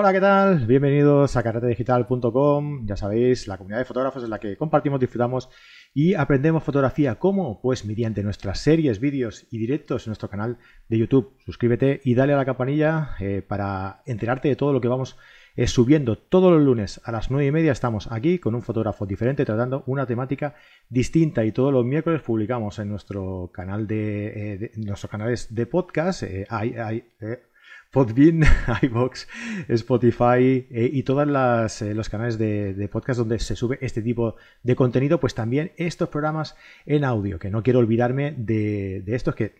Hola, ¿qué tal? Bienvenidos a carretedigital.com. Ya sabéis, la comunidad de fotógrafos en la que compartimos, disfrutamos y aprendemos fotografía. ¿Cómo? Pues mediante nuestras series, vídeos y directos en nuestro canal de YouTube. Suscríbete y dale a la campanilla eh, para enterarte de todo lo que vamos eh, subiendo. Todos los lunes a las 9 y media estamos aquí con un fotógrafo diferente tratando una temática distinta y todos los miércoles publicamos en nuestro canal de, eh, nuestros canales de podcast. hay, hay Podbean, iBox, Spotify eh, y todos eh, los canales de, podcast donde se sube este tipo de contenido, pues también estos programas en audio, que no quiero olvidarme de, estos que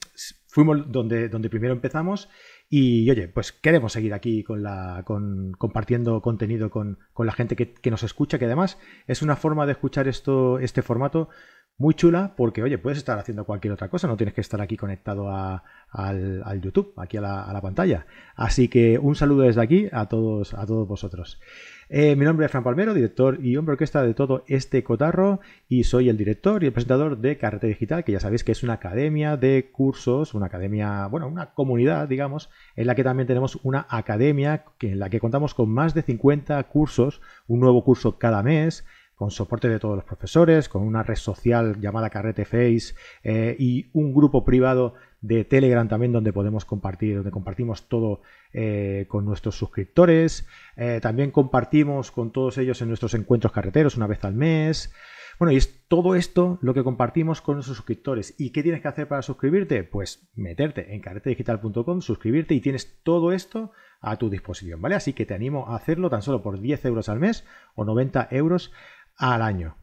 fuimos donde, donde primero empezamos y oye, pues queremos seguir aquí con la, con, compartiendo contenido con, la gente que, que, nos escucha, que además es una forma de escuchar esto, este formato muy chula porque, oye, puedes estar haciendo cualquier otra cosa, no tienes que estar aquí conectado al, YouTube, aquí a la, pantalla. Así que un saludo desde aquí a todos, a todos vosotros. Eh, mi nombre es Fran Palmero, director y hombre orquesta de todo este cotarro y soy el director y el presentador de Carrete Digital, que ya sabéis que es una academia de cursos, una academia, bueno, una comunidad, digamos, en la que también tenemos una academia en la que contamos con más de 50 cursos, un nuevo curso cada mes, con soporte de todos los profesores, con una red social llamada Carrete Face eh, y un grupo privado de Telegram también donde podemos compartir, donde compartimos todo eh, con nuestros suscriptores. Eh, también compartimos con todos ellos en nuestros encuentros carreteros una vez al mes. Bueno, y es todo esto lo que compartimos con nuestros suscriptores. ¿Y qué tienes que hacer para suscribirte? Pues meterte en carretedigital.com, suscribirte y tienes todo esto a tu disposición, ¿vale? Así que te animo a hacerlo tan solo por 10 euros al mes o 90 euros al año.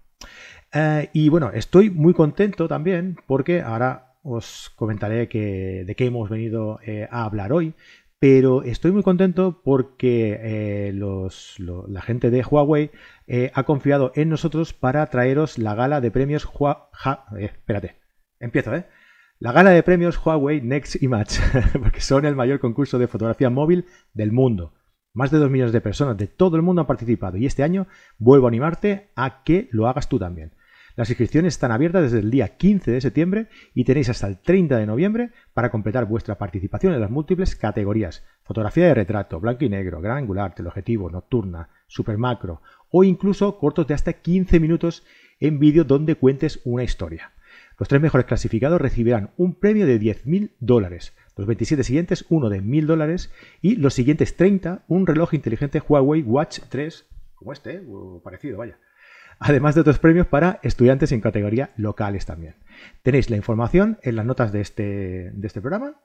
Eh, y bueno, estoy muy contento también porque ahora os comentaré que, de qué hemos venido eh, a hablar hoy, pero estoy muy contento porque eh, la gente de Huawei ha confiado en nosotros para traeros la gala de premios Huawei. espérate, empiezo, ¿eh? La gala de premios Huawei Next Image, porque son el mayor concurso de fotografía móvil del mundo. Más de 2 millones de personas de todo el mundo han participado y este año vuelvo a animarte a que lo hagas tú también. Las inscripciones están abiertas desde el día 15 de septiembre y tenéis hasta el 30 de noviembre para completar vuestra participación en las múltiples categorías. Fotografía de retrato, blanco y negro, gran angular, teleobjetivo, nocturna, super macro o incluso cortos de hasta 15 minutos en vídeo donde cuentes una historia. Los tres mejores clasificados recibirán un premio de 10.000 dólares los 27 siguientes, uno de 1000 dólares. Y los siguientes 30, un reloj inteligente Huawei Watch 3, como este, ¿eh? o parecido, vaya. Además de otros premios para estudiantes en categoría locales también. Tenéis la información en las notas de este, de este programa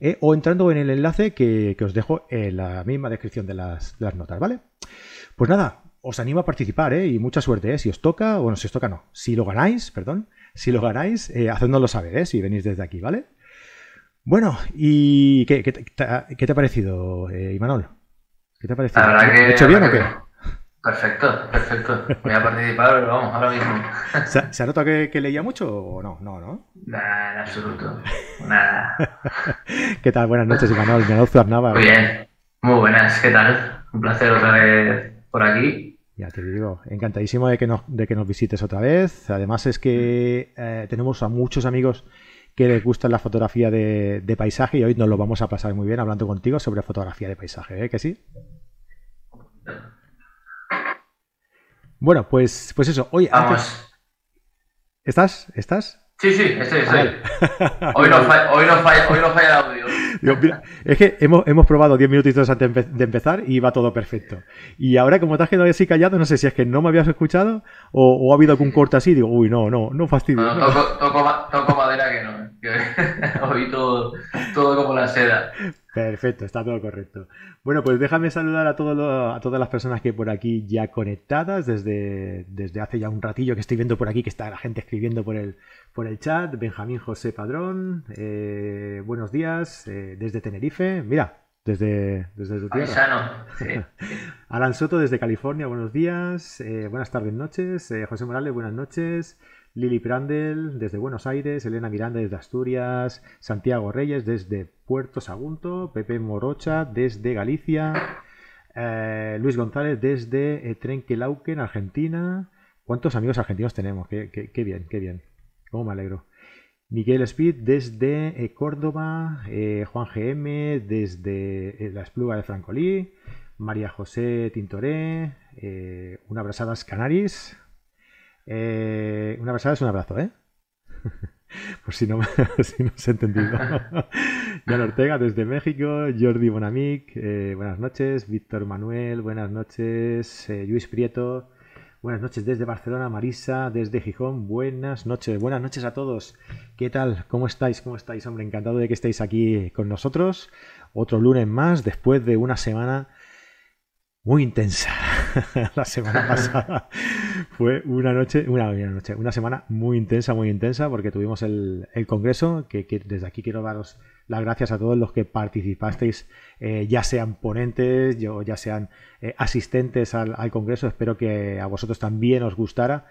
eh, o entrando en el enlace que, os dejo en la misma descripción de las, notas, ¿vale? Pues nada, os animo a participar ¿eh? y mucha suerte. ¿eh? Si os toca, bueno, si os toca no, si lo ganáis, perdón, si lo ganáis, eh, hacednoslo saber, ¿eh? si venís desde aquí, ¿vale? Bueno, ¿y qué, te ha parecido, eh, Imanol? ¿Qué te ha parecido? ¿He hecho bien o qué? Perfecto, perfecto. Voy a participar, pero vamos, ahora mismo. ¿Se, ha notado que, leía mucho o no? No, ¿no? Nada, en absoluto. Nada. ¿Qué tal? Buenas noches, Imanol. Imanol. Muy bien. Muy buenas. ¿Qué tal? Un placer otra vez por aquí. Ya te digo, encantadísimo de que nos, de que nos visites otra vez. Además es que eh, tenemos a muchos amigos que les gusta la fotografía de, paisaje y hoy nos lo vamos a pasar muy bien hablando contigo sobre fotografía de paisaje, ¿eh? ¿Que sí? Bueno, pues, pues eso. Oye, ¿estás? ¿Estás? Sí, sí, estoy, estoy. Hoy, no falla, hoy, no falla, hoy no falla el audio. es que hemos, hemos probado 10 minutitos antes de empezar y va todo perfecto. Y ahora, como te has quedado así callado, no sé si es que no me habías escuchado o, ha habido algún corte así. Digo, uy, no, no, no fastidio. No, toco, toco, madera que no. Que oí todo, todo como la seda. Perfecto, está todo correcto. Bueno, pues déjame saludar a, a todas las personas que por aquí ya conectadas desde, desde hace ya un ratillo que estoy viendo por aquí que está la gente escribiendo por el, por el chat. Benjamín José Padrón, eh, buenos días eh, desde Tenerife. Mira, desde, desde tu tierra. Alan Soto desde California, buenos días. Eh, buenas tardes, noches. José Morales, buenas noches. Lili Prandel desde Buenos Aires, Elena Miranda desde Asturias, Santiago Reyes desde Puerto Sagunto, Pepe Morocha desde Galicia, Luis González desde Trenquelauquen, Argentina. ¿Cuántos amigos argentinos tenemos? Qué, bien, qué bien. Cómo me alegro. Miguel Speed desde eh, Córdoba, Juan GM desde la Espluga de Francolí, María José Tintoré, una abrazada Canaris. una abrazada es un abrazo, ¿eh? Por si no, si no se ha entendido. Jan Ortega desde México, Jordi Bonamic, buenas noches, Víctor Manuel, buenas noches, Luis Prieto, Buenas noches desde Barcelona, Marisa, desde Gijón. Buenas noches, buenas noches a todos. ¿Qué tal? ¿Cómo estáis? ¿Cómo estáis? Hombre, encantado de que estéis aquí con nosotros. Otro lunes más, después de una semana muy intensa. La semana pasada fue una noche, una, noche, una semana muy intensa, muy intensa, porque tuvimos el, congreso, que, desde aquí quiero daros las gracias a todos los que participasteis, eh, ya sean ponentes, o ya sean eh, asistentes al, Congreso. Espero que a vosotros también os gustara.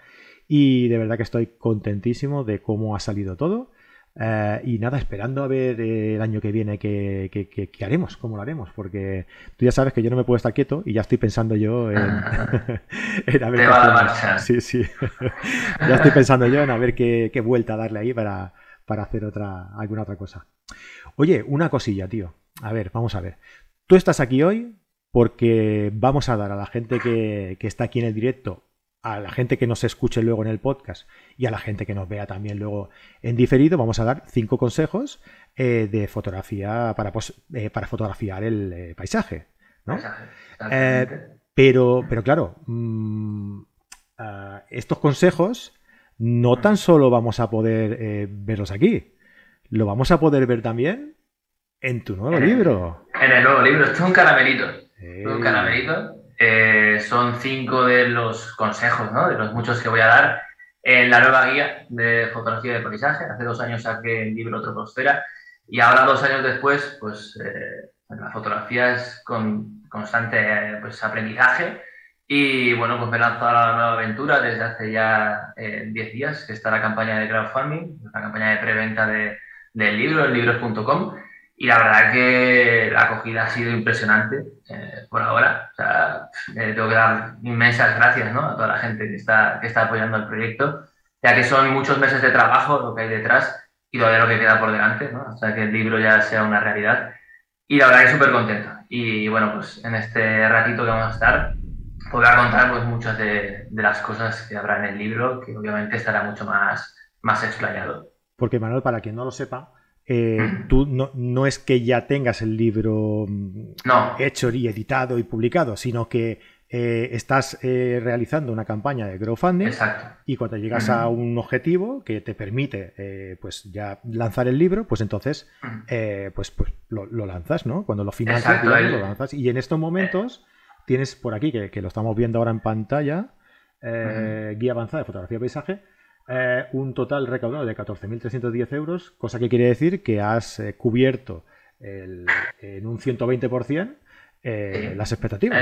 Y de verdad que estoy contentísimo de cómo ha salido todo. Eh, y nada, esperando a ver el año que viene qué, qué, haremos, cómo lo haremos, porque tú ya sabes que yo no me puedo estar quieto y ya estoy pensando yo en, en a ver Te va marcha. Sí, sí. ya estoy pensando yo en a ver qué, vuelta darle ahí para, para hacer otra, alguna otra cosa. Oye, una cosilla, tío. A ver, vamos a ver. Tú estás aquí hoy porque vamos a dar a la gente que, está aquí en el directo, a la gente que nos escuche luego en el podcast y a la gente que nos vea también luego en diferido, vamos a dar cinco consejos eh, de fotografía para, eh, para fotografiar el eh, paisaje. ¿no? pero, pero claro, mm, ah, estos consejos no tan solo vamos a poder verlos aquí, lo vamos a poder ver también en tu nuevo libro. En el nuevo libro, esto es un caramelito. Un caramelito. Eh, son cinco de los consejos, ¿no? De los muchos que voy a dar en la nueva guía de fotografía de paisaje. Hace dos años saqué el libro Troposfera y ahora, dos años después, pues eh, la fotografía es con constante pues, aprendizaje. Y bueno, pues me he lanzado a la nueva aventura desde hace ya 10 eh, días, que está la campaña de crowdfunding, la campaña de preventa de, del libro, en libros.com. Y la verdad que la acogida ha sido impresionante eh, por ahora. O sea, eh, tengo que dar inmensas gracias ¿no? a toda la gente que está, que está apoyando el proyecto, ya que son muchos meses de trabajo lo que hay detrás y todavía lo que queda por delante, ¿no? hasta que el libro ya sea una realidad. Y la verdad que súper contento. Y bueno, pues en este ratito que vamos a estar, a contar pues, muchas de, de las cosas que habrá en el libro, que obviamente estará mucho más, más explayado. Porque Manuel, para quien no lo sepa, eh, tú no, no, es que ya tengas el libro mm, hecho y editado y publicado, sino que eh, estás eh, realizando una campaña de crowdfunding y cuando llegas a un objetivo que te permite pues ya lanzar el libro, pues entonces pues, pues lo, lanzas, ¿no? Cuando lo financias, lo lanzas. Y en estos momentos tienes por aquí, que, que lo estamos viendo ahora en pantalla, guía avanzada de fotografía y paisaje, eh, un total recaudado de 14.310 euros, cosa que quiere decir que has eh, cubierto en un 120% eh, las expectativas.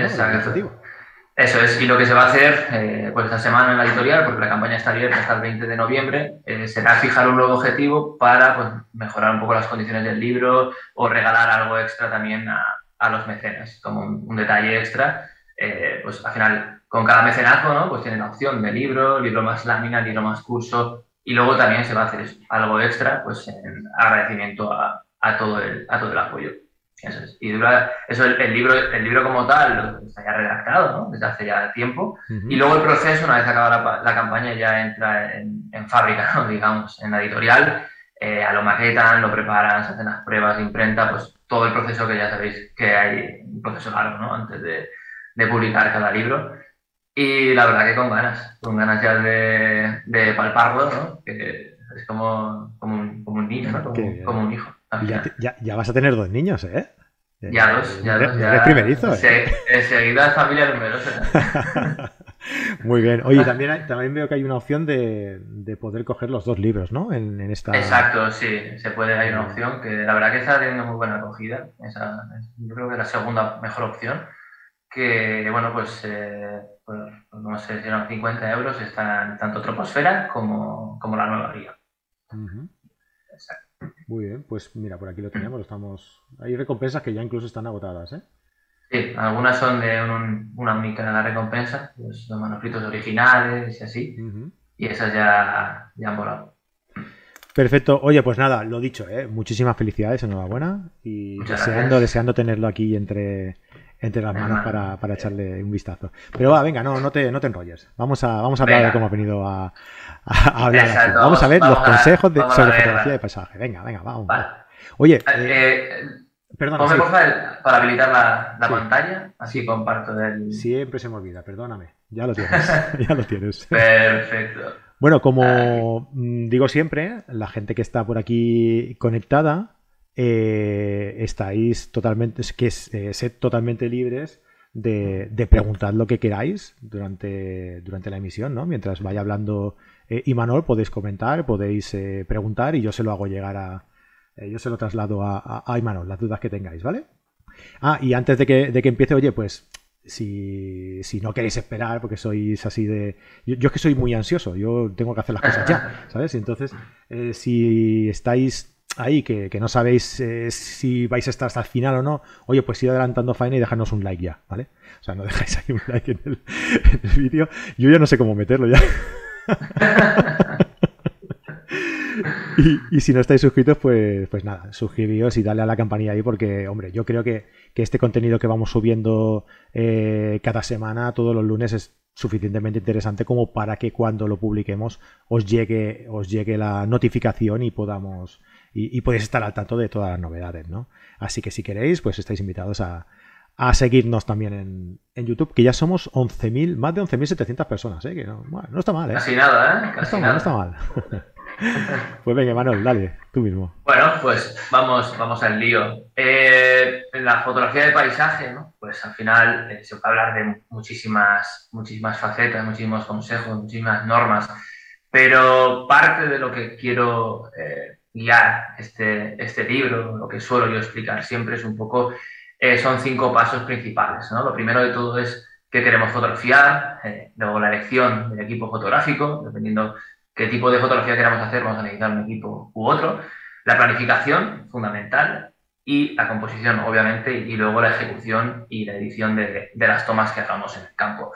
Eso es, y lo que se va a hacer pues esta semana en la editorial, porque la campaña está abierta hasta el 20 de noviembre, será fijar un nuevo objetivo para pues, mejorar un poco las condiciones del libro o regalar algo extra también a, los mecenas, como un, detalle extra. pues al final con cada mecenazgo, ¿no? Pues tienen la opción de libro, libro más lámina, libro más curso, y luego también se va a hacer algo extra, pues en agradecimiento a, todo, el, a todo el apoyo. Eso es. Y eso, el, libro, el libro como tal está ya redactado, ¿no? Desde hace ya tiempo. Y luego el proceso, una vez acabada la, campaña, ya entra en, fábrica, ¿no? Digamos, en la editorial. Eh, a lo maquetan, lo preparan, se hacen las pruebas de imprenta, pues todo el proceso que ya sabéis que hay, un proceso largo, ¿no? Antes de, de publicar cada libro. Y la verdad que con ganas, con ganas ya de, de palparlo, ¿no? Que es como, como, un, como un niño, ¿no? Como, un hijo. Ya, ya, ya, vas a tener dos niños, ¿eh? Ya dos, ya dos. Ya, eres primerizo, ¿eh? Enseguida familia numerosa. Muy bien. Oye, también, también veo que hay una opción de, de poder coger los dos libros, ¿no? En, en, esta... Exacto, sí, se puede, hay una opción que la verdad que está teniendo muy buena acogida. Esa, yo creo que es la segunda mejor opción. Que, bueno, pues eh, pues, no sé si eran 50 euros, están tanto Troposfera como, como la nueva guía. Muy bien, pues mira, por aquí lo tenemos, estamos... Hay recompensas que ya incluso están agotadas, ¿eh? Sí, algunas son de una única recompensa, pues los manuscritos originales y así, y esas ya, ya han volado. Perfecto. Oye, pues nada, lo dicho, ¿eh? muchísimas felicidades, enhorabuena. Y deseando, deseando tenerlo aquí entre, entre las manos para, para, echarle un vistazo. Pero va, venga, no, no, te, no te enrolles. Vamos a, vamos a hablar de cómo ha venido a, a, hablar. Vamos a ver los consejos de, sobre fotografía de paisaje. Venga, venga, vamos. Oye, eh, eh, perdona. Sí. para habilitar la, la pantalla, así comparto del. Siempre se me olvida, perdóname. Ya lo tienes. ya lo tienes. Perfecto. Bueno, como mm, digo siempre, la gente que está por aquí conectada, eh, estáis totalmente, que eh, sed totalmente libres de, preguntar lo que queráis durante, durante la emisión, ¿no? Mientras vaya hablando eh, Imanol, podéis comentar, podéis preguntar y yo se lo hago llegar a. yo se lo traslado a, a, Imanol, las dudas que tengáis, ¿vale? Ah, y antes de que, de que empiece, oye, pues si, si, no queréis esperar, porque sois así de... Yo, es que soy muy ansioso, yo tengo que hacer las cosas ya, ¿sabes? Entonces, eh, si estáis ahí, que, no sabéis eh, si vais a estar hasta el final o no, oye, pues id adelantando faena y dejadnos un like ya, ¿vale? O sea, no dejáis ahí un like en el, vídeo. Yo ya no sé cómo meterlo ya. Y, si no estáis suscritos, pues, pues nada, suscribíos y dale a la campanilla ahí porque, hombre, yo creo que, este contenido que vamos subiendo eh, cada semana, todos los lunes, es suficientemente interesante como para que cuando lo publiquemos os llegue, os llegue la notificación y podamos y, podéis estar al tanto de todas las novedades, ¿no? Así que si queréis, pues estáis invitados a, seguirnos también en, en, YouTube, que ya somos 11.000, más de 11.700 personas, ¿eh? Que no, bueno, no está mal, ¿eh? Casi nada, ¿eh? Casi no está mal, no está mal. Pues venga, Manuel, dale, tú mismo. Bueno, pues vamos, vamos al lío. Eh, la fotografía de paisaje, ¿no? pues al final eh, se puede hablar de muchísimas, muchísimas facetas, muchísimos consejos, muchísimas normas, pero parte de lo que quiero eh, guiar este, este libro, lo que suelo yo explicar siempre es un poco, son cinco pasos principales. ¿no? Lo primero de todo es qué queremos fotografiar, luego la elección del equipo fotográfico, dependiendo qué tipo de fotografía queramos hacer, vamos a necesitar un equipo u otro. La planificación, fundamental, y la composición, obviamente, y luego la ejecución y la edición de, las tomas que hagamos en el campo.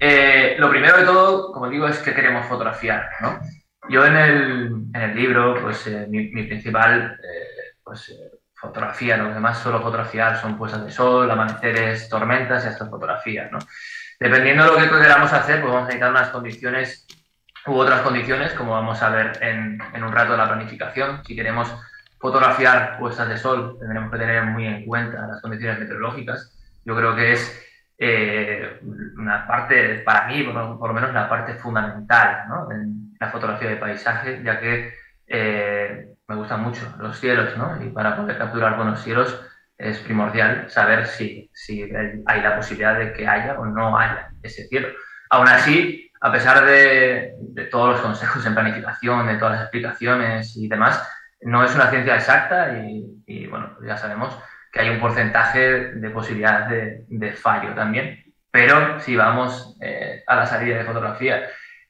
Eh, lo primero de todo, como digo, es que queremos fotografiar. ¿no? Yo en el, en el, libro, pues eh, mi, principal eh, pues, fotografía, lo demás solo fotografiar son puestas de sol, amaneceres, tormentas y estas fotografías. ¿no? Dependiendo de lo que queramos hacer, pues vamos a necesitar unas condiciones u otras condiciones, como vamos a ver en, en un rato de la planificación. Si queremos fotografiar puestas de sol, tendremos que tener muy en cuenta las condiciones meteorológicas. Yo creo que es eh, una parte, para mí, por, lo menos, la parte fundamental ¿no? en la fotografía de paisaje, ya que eh, me gustan mucho los cielos, ¿no? y para poder capturar buenos cielos es primordial saber si, si hay la posibilidad de que haya o no haya ese cielo. Aún así, a pesar de, todos los consejos en planificación, de todas las explicaciones y demás, no es una ciencia exacta y, bueno, ya sabemos que hay un porcentaje de posibilidad de, fallo también. Pero si vamos eh, a la salida de fotografía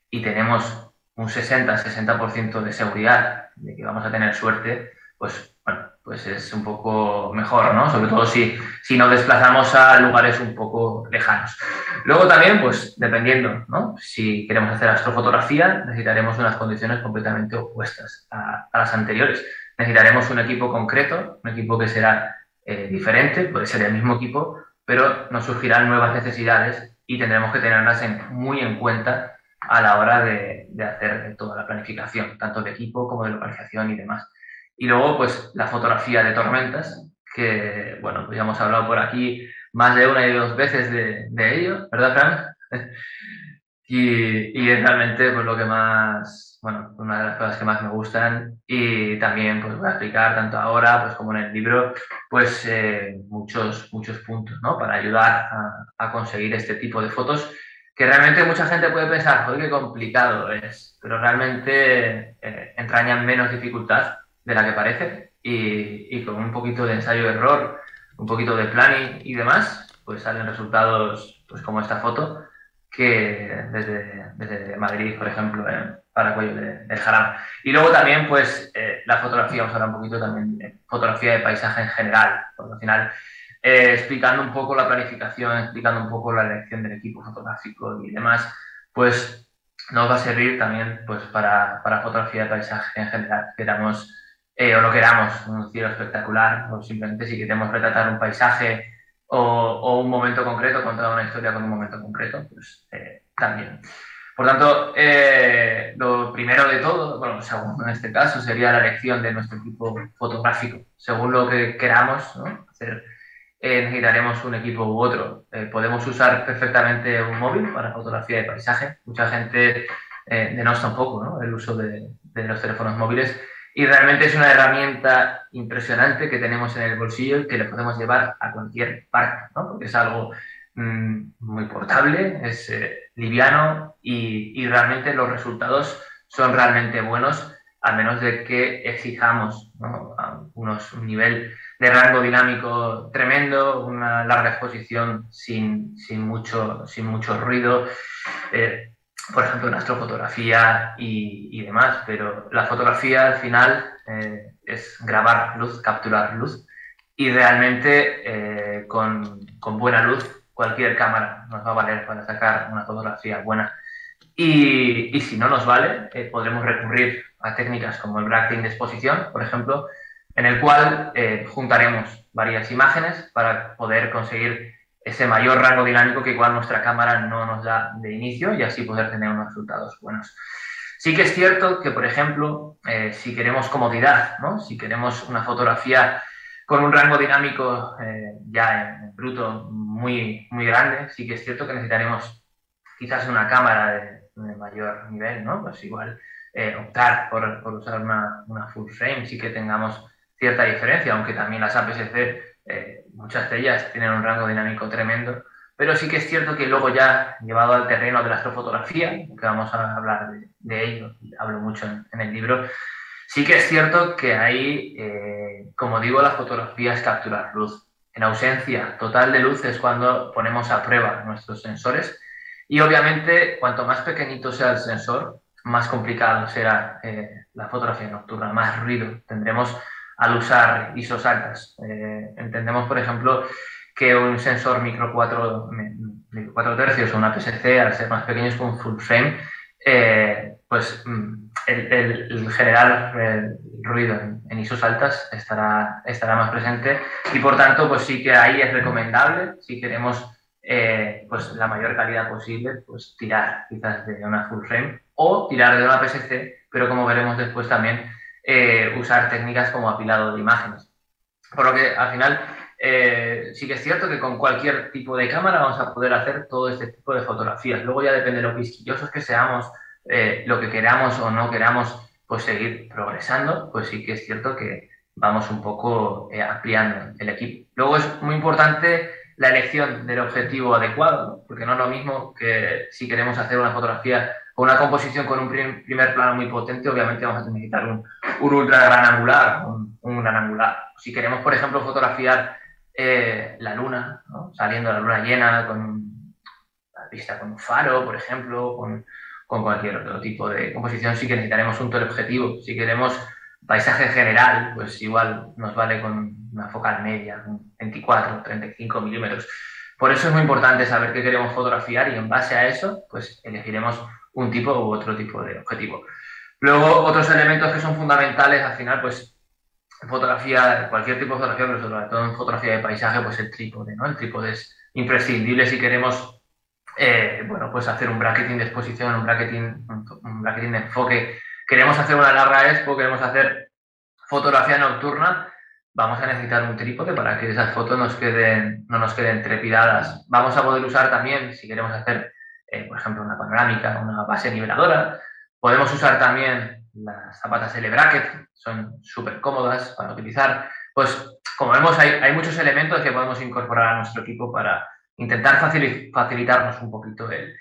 y tenemos un 60-60% de seguridad de que vamos a tener suerte, pues bueno, pues es un poco mejor, ¿no? Sobre todo si, si nos desplazamos a lugares un poco lejanos. Luego también, pues dependiendo, ¿no? Si queremos hacer astrofotografía, necesitaremos unas condiciones completamente opuestas a, las anteriores. Necesitaremos un equipo concreto, un equipo que será eh, diferente, puede ser el mismo equipo, pero nos surgirán nuevas necesidades y tendremos que tenerlas muy en cuenta a la hora de, hacer toda la planificación, tanto de equipo como de localización y demás. Y luego, pues la fotografía de tormentas, que, bueno, pues ya hemos hablado por aquí más de una y dos veces de, de ello, ¿verdad, Fran? y, y, es realmente pues, lo que más, bueno, una de las cosas que más me gustan y también pues voy a explicar tanto ahora pues como en el libro pues eh, muchos, muchos puntos, ¿no? Para ayudar a, conseguir este tipo de fotos que realmente mucha gente puede pensar, joder, qué complicado es, pero realmente eh, entrañan menos dificultad de la que parece y, con un poquito de ensayo-error, un poquito de planning y demás, pues salen resultados pues como esta foto que desde, desde Madrid, por ejemplo, en Paracuello de, del Jaram. Y luego también, pues, eh, la fotografía, vamos a hablar un poquito también de fotografía de paisaje en general, porque al final, eh, explicando un poco la planificación, explicando un poco la elección del equipo fotográfico y demás, pues nos va a servir también pues, para, para fotografía de paisaje en general. Queramos eh, o no queramos un cielo espectacular, o simplemente si queremos retratar un paisaje o, un momento concreto, contar una historia con un momento concreto, pues eh, también. Por tanto, lo primero de todo, bueno, segundo en este caso, sería la elección de nuestro equipo fotográfico. Según lo que queramos hacer, eh, necesitaremos un equipo u otro. podemos usar perfectamente un móvil para fotografía de paisaje. Mucha gente denosta un poco ¿no? el uso de, los teléfonos móviles y realmente es una herramienta impresionante que tenemos en el bolsillo y que le podemos llevar a cualquier parte, ¿no? porque es algo mm, muy portable, es eh, liviano y, y, realmente los resultados son realmente buenos, a menos de que exijamos ¿no? unos, un nivel de rango dinámico tremendo, una larga exposición sin, sin, mucho, sin mucho ruido. Eh, por ejemplo, en astrofotografía y, y demás, pero la fotografía al final eh, es grabar luz, capturar luz y realmente eh, con, con, buena luz cualquier cámara nos va a valer para sacar una fotografía buena. Y, y si no nos vale, eh, podremos recurrir a técnicas como el bracketing de exposición, por ejemplo, en el cual juntaremos varias imágenes para poder conseguir ese mayor rango dinámico que igual nuestra cámara no nos da de inicio y así poder tener unos resultados buenos. Sí que es cierto que, por ejemplo, eh, si queremos comodidad, ¿no? si queremos una fotografía con un rango dinámico eh, ya en, bruto muy, muy grande, sí que es cierto que necesitaremos quizás una cámara de, mayor nivel, ¿no? Pues igual eh, optar por, por usar una, una, full frame, sí que tengamos cierta diferencia, aunque también las APS-C eh, muchas de ellas tienen un rango dinámico tremendo, pero sí que es cierto que luego ya llevado al terreno de la astrofotografía, que vamos a hablar de, ello, hablo mucho en, el libro, sí que es cierto que ahí, eh, como digo, la fotografía es capturar luz. En ausencia total de luz es cuando ponemos a prueba nuestros sensores y obviamente cuanto más pequeñito sea el sensor, más complicado será eh, la fotografía nocturna, más ruido tendremos al usar ISOs altas. Eh, entendemos, por ejemplo, que un sensor micro 4, 4 tercios o una PSC, al ser más pequeños que un full frame, eh, pues mm, el, el, generar el ruido en, ISOs altas estará, estará más presente y por tanto pues sí que ahí es recomendable si queremos eh, pues la mayor calidad posible pues tirar quizás de una full frame o tirar de una PSC pero como veremos después también eh, usar técnicas como apilado de imágenes. Por lo que al final eh, sí que es cierto que con cualquier tipo de cámara vamos a poder hacer todo este tipo de fotografías. Luego ya depende de lo quisquillosos que seamos, eh, lo que queramos o no queramos, pues seguir progresando, pues sí que es cierto que vamos un poco ampliando el equipo. Luego es muy importante la elección del objetivo adecuado, porque no es lo mismo que si queremos hacer una fotografía con una composición con un primer plano muy potente, obviamente vamos a necesitar un, un ultra gran angular, un, gran angular. Si queremos, por ejemplo, fotografiar eh, la luna, saliendo la luna llena, con la vista con un faro, por ejemplo, con, con, cualquier otro tipo de composición, sí que necesitaremos un teleobjetivo. Si queremos paisaje general, pues igual nos vale con una focal media, 24, 35 milímetros. Por eso es muy importante saber qué queremos fotografiar y en base a eso, pues elegiremos un tipo u otro tipo de objetivo. Luego, otros elementos que son fundamentales, al final, pues, fotografía, cualquier tipo de fotografía, pero sobre todo en fotografía de paisaje, pues el trípode. El trípode es imprescindible si queremos, eh, bueno, pues hacer un bracketing de exposición, un bracketing, un bracketing de enfoque. Queremos hacer una larga expo, queremos hacer fotografía nocturna, vamos a necesitar un trípode para que esas fotos nos queden, no nos queden trepidadas. Vamos a poder usar también, si queremos hacer eh, por ejemplo, una panorámica, una base niveladora. Podemos usar también las zapatas L-Bracket, son súper cómodas para utilizar. Pues, como vemos, hay, hay, muchos elementos que podemos incorporar a nuestro equipo para intentar facilitarnos un poquito el,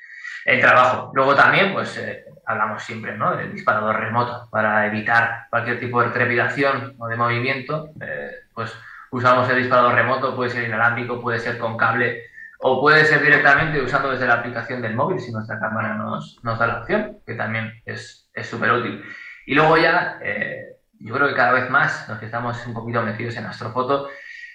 el trabajo. Luego también, pues, eh, hablamos siempre ¿no? del disparador remoto para evitar cualquier tipo de trepidación o de movimiento. Eh, pues usamos el disparador remoto, puede ser inalámbrico, puede ser con cable o puede ser directamente usando desde la aplicación del móvil si nuestra cámara nos, nos da la opción, que también es súper útil. Y luego ya, eh, yo creo que cada vez más, los que estamos un poquito metidos en astrofoto,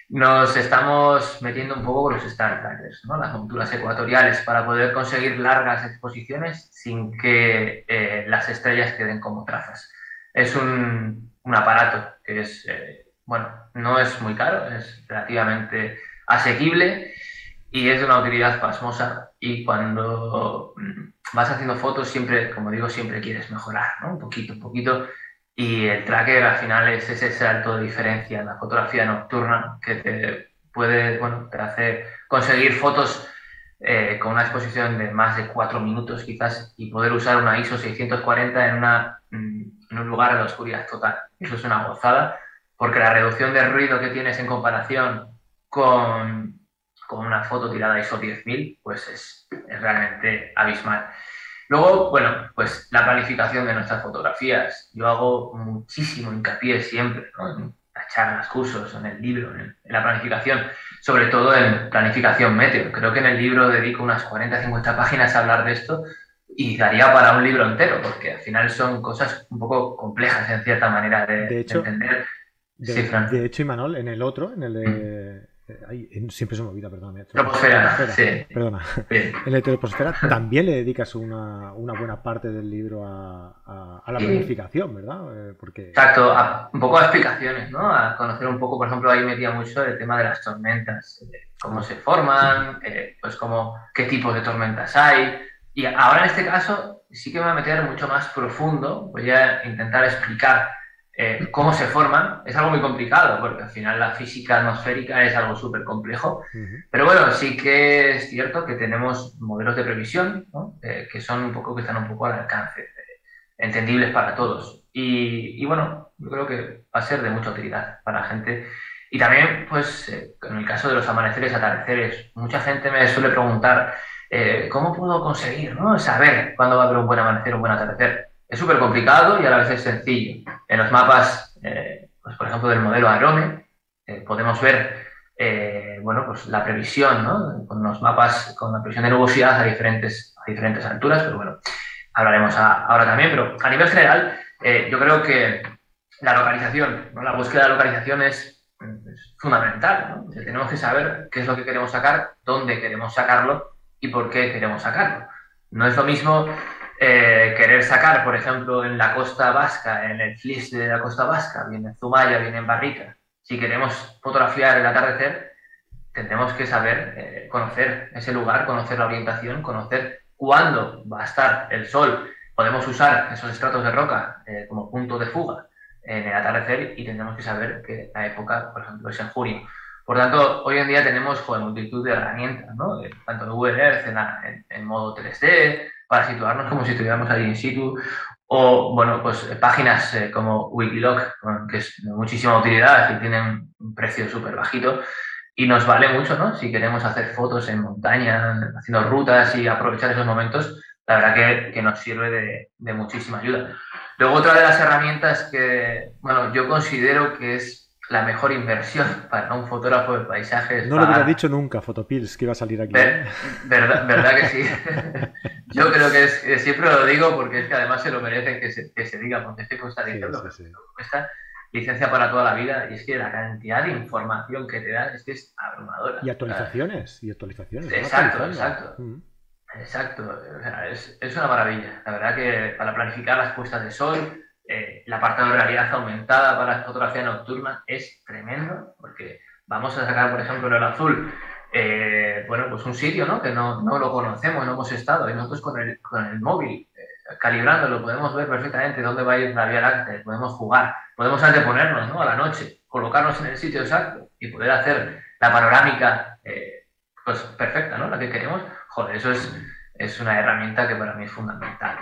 nos estamos metiendo un poco con los Star Trackers, las monturas ecuatoriales, para poder conseguir largas exposiciones sin que eh, las estrellas queden como trazas. Es un, aparato que es, eh, bueno, no es muy caro, es relativamente asequible y es de una utilidad pasmosa y cuando mm, vas haciendo fotos siempre, como digo, siempre quieres mejorar. Un poquito, un poquito y el tracker al final es ese salto de diferencia en la fotografía nocturna que te puede, bueno, te hace conseguir fotos eh, con una exposición de más de cuatro minutos quizás y poder usar una ISO 640 en, una, mm, en un lugar la oscuridad total. Eso es una gozada porque la reducción de ruido que tienes en comparación con, con una foto tirada ISO 10000 pues es, es realmente abismal. Luego, bueno, pues la planificación de nuestras fotografías. Yo hago muchísimo hincapié siempre en las charlas, cursos, en el libro, en, la planificación, sobre todo en planificación meteo. Creo que en el libro dedico unas 40-50 páginas a hablar de esto y daría para un libro entero, porque al final son cosas un poco complejas en cierta manera de, entender. De, de, hecho, Imanol, en el otro, en el de... Mm. Eh, siempre se me olvida, perdóname. Troposfera, sí. Perdona. En la troposfera también le dedicas una, una, buena parte del libro a, a, la planificación, ¿verdad? Eh, porque... Exacto, un poco a explicaciones, ¿no? A conocer un poco, por ejemplo, ahí metía mucho el tema de las tormentas, cómo se forman, eh, pues cómo, qué tipos de tormentas hay. Y ahora en este caso sí que me voy a meter mucho más profundo, voy a intentar explicar eh, cómo se forman es algo muy complicado, porque al final la física atmosférica es algo súper complejo. Pero bueno, sí que es cierto que tenemos modelos de previsión eh, que son un poco, que están un poco al alcance, eh, entendibles para todos. Y, bueno, yo creo que va a ser de mucha utilidad para la gente. Y también, pues, en el caso de los amaneceres y atardeceres, mucha gente me suele preguntar, ¿cómo puedo conseguir ¿no? saber cuándo va a haber un buen amanecer o un buen atardecer? Es súper complicado y a la vez es sencillo. En los mapas, eh, pues por ejemplo, del modelo Arome, eh, podemos ver eh, bueno, pues la previsión, ¿no? con los mapas, con la previsión de nubosidad a diferentes, a diferentes alturas, pero bueno, hablaremos ahora también. Pero a nivel general, yo creo que la localización, la búsqueda de localización es, es fundamental. ¿no? tenemos que saber qué es lo que queremos sacar, dónde queremos sacarlo y por qué queremos sacarlo. No es lo mismo eh, querer sacar, por ejemplo, en la costa vasca, en el flis de la costa vasca, viene en Zumaya, viene en Barrica, si queremos fotografiar el atardecer, tendremos que saber eh, conocer ese lugar, conocer la orientación, conocer cuándo va a estar el sol. Podemos usar esos estratos de roca eh, como punto de fuga en el atardecer y tendremos que saber que la época, por ejemplo, es en junio. Por tanto, hoy en día tenemos joder, multitud de herramientas, ¿no? tanto en Google Earth en, en modo 3D, para situarnos como si estuviéramos ahí in situ. O, bueno, pues páginas eh, como Wikiloc, que es de muchísima utilidad y tienen un precio súper bajito. Y nos vale mucho, ¿no? Si queremos hacer fotos en montaña, haciendo rutas y aprovechar esos momentos, la verdad que, que nos sirve de, de muchísima ayuda. Luego, otra de las herramientas que, bueno, yo considero que es la mejor inversión para un fotógrafo de paisajes. No lo hubiera dicho nunca, Fotopills, que iba a salir aquí. ¿eh? verdad, verdad que sí. Yo creo que, es, siempre lo digo porque es que además se lo merecen que se, que se diga, porque es que cuesta diciendo cuesta licencia para toda la vida y es que la cantidad de información que te da es que es abrumadora. Y actualizaciones, y actualizaciones. Exacto, exacto. Mm. Exacto, es, es una maravilla. La verdad que para planificar las puestas de sol, eh, el apartado de realidad aumentada para la fotografía nocturna es tremendo, porque vamos a sacar, por ejemplo, el azul, eh, pues un sitio ¿no? que no, no, lo conocemos, no hemos estado, y nosotros con el, con el móvil, eh, calibrándolo, podemos ver perfectamente dónde va a ir la Vía Láctea, podemos jugar, podemos anteponernos ¿no? a la noche, colocarnos en el sitio exacto y poder hacer la panorámica pues perfecta, ¿no? La que queremos. Joder, eso es, es una herramienta que para mí es fundamental.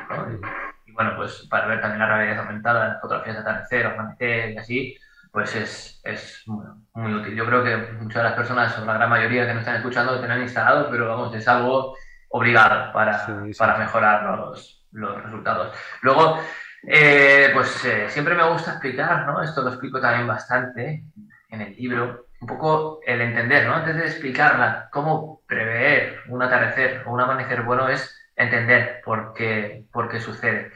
Bueno, pues para ver también la realidad aumentada, las fotografías de atardecer, amanecer y así, pues es, es muy útil. Yo creo que muchas de las personas, o la gran mayoría que nos están escuchando, lo tienen instalado, pero vamos, es algo obligado para, para mejorar los, los, resultados. Luego, eh, pues eh, siempre me gusta explicar, ¿no? Esto lo explico también bastante en el libro, un poco el entender, ¿no? Antes de explicarla, cómo prever un atardecer o un amanecer bueno es entender por qué, por qué sucede.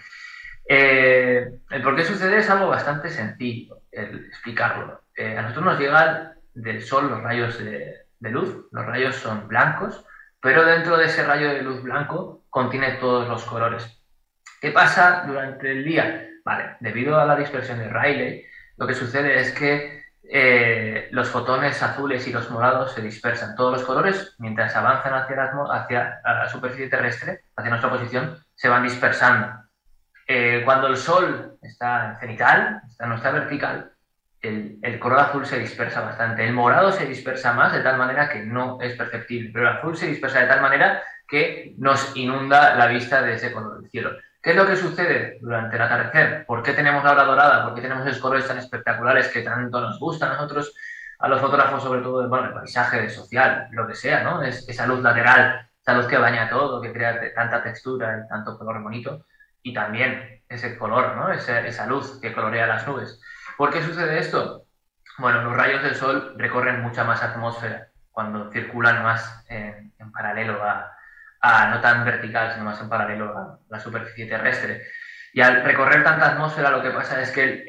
Eh, el por qué sucede es algo bastante sencillo, explicarlo. Eh, a nosotros nos llegan del sol los rayos de, luz, los rayos son blancos, pero dentro de ese rayo de luz blanco contiene todos los colores. ¿Qué pasa durante el día? Vale, debido a la dispersión de Rayleigh, lo que sucede es que eh, los fotones azules y los morados se dispersan. Todos los colores, mientras avanzan hacia la, hacia la superficie terrestre, hacia nuestra posición, se van dispersando. Eh, cuando el sol está en cenital, no está vertical, el, el, color azul se dispersa bastante. El morado se dispersa más de tal manera que no es perceptible, pero el azul se dispersa de tal manera que nos inunda la vista de ese color del cielo. ¿Qué es lo que sucede durante el atardecer? ¿Por qué tenemos la hora dorada? ¿Por qué tenemos esos colores tan espectaculares que tanto nos gustan a nosotros, a los fotógrafos, sobre todo bueno, el paisaje social, lo que sea, ¿no? Es, esa luz lateral, esa luz que baña todo, que crea tanta textura y tanto color bonito. Y también ese color, ¿no? Esa, esa luz que colorea las nubes. ¿Por qué sucede esto? Bueno, los rayos del sol recorren mucha más atmósfera cuando circulan más en paralelo a, no tan vertical, sino más en paralelo a la superficie terrestre. Y al recorrer tanta atmósfera, lo que pasa es que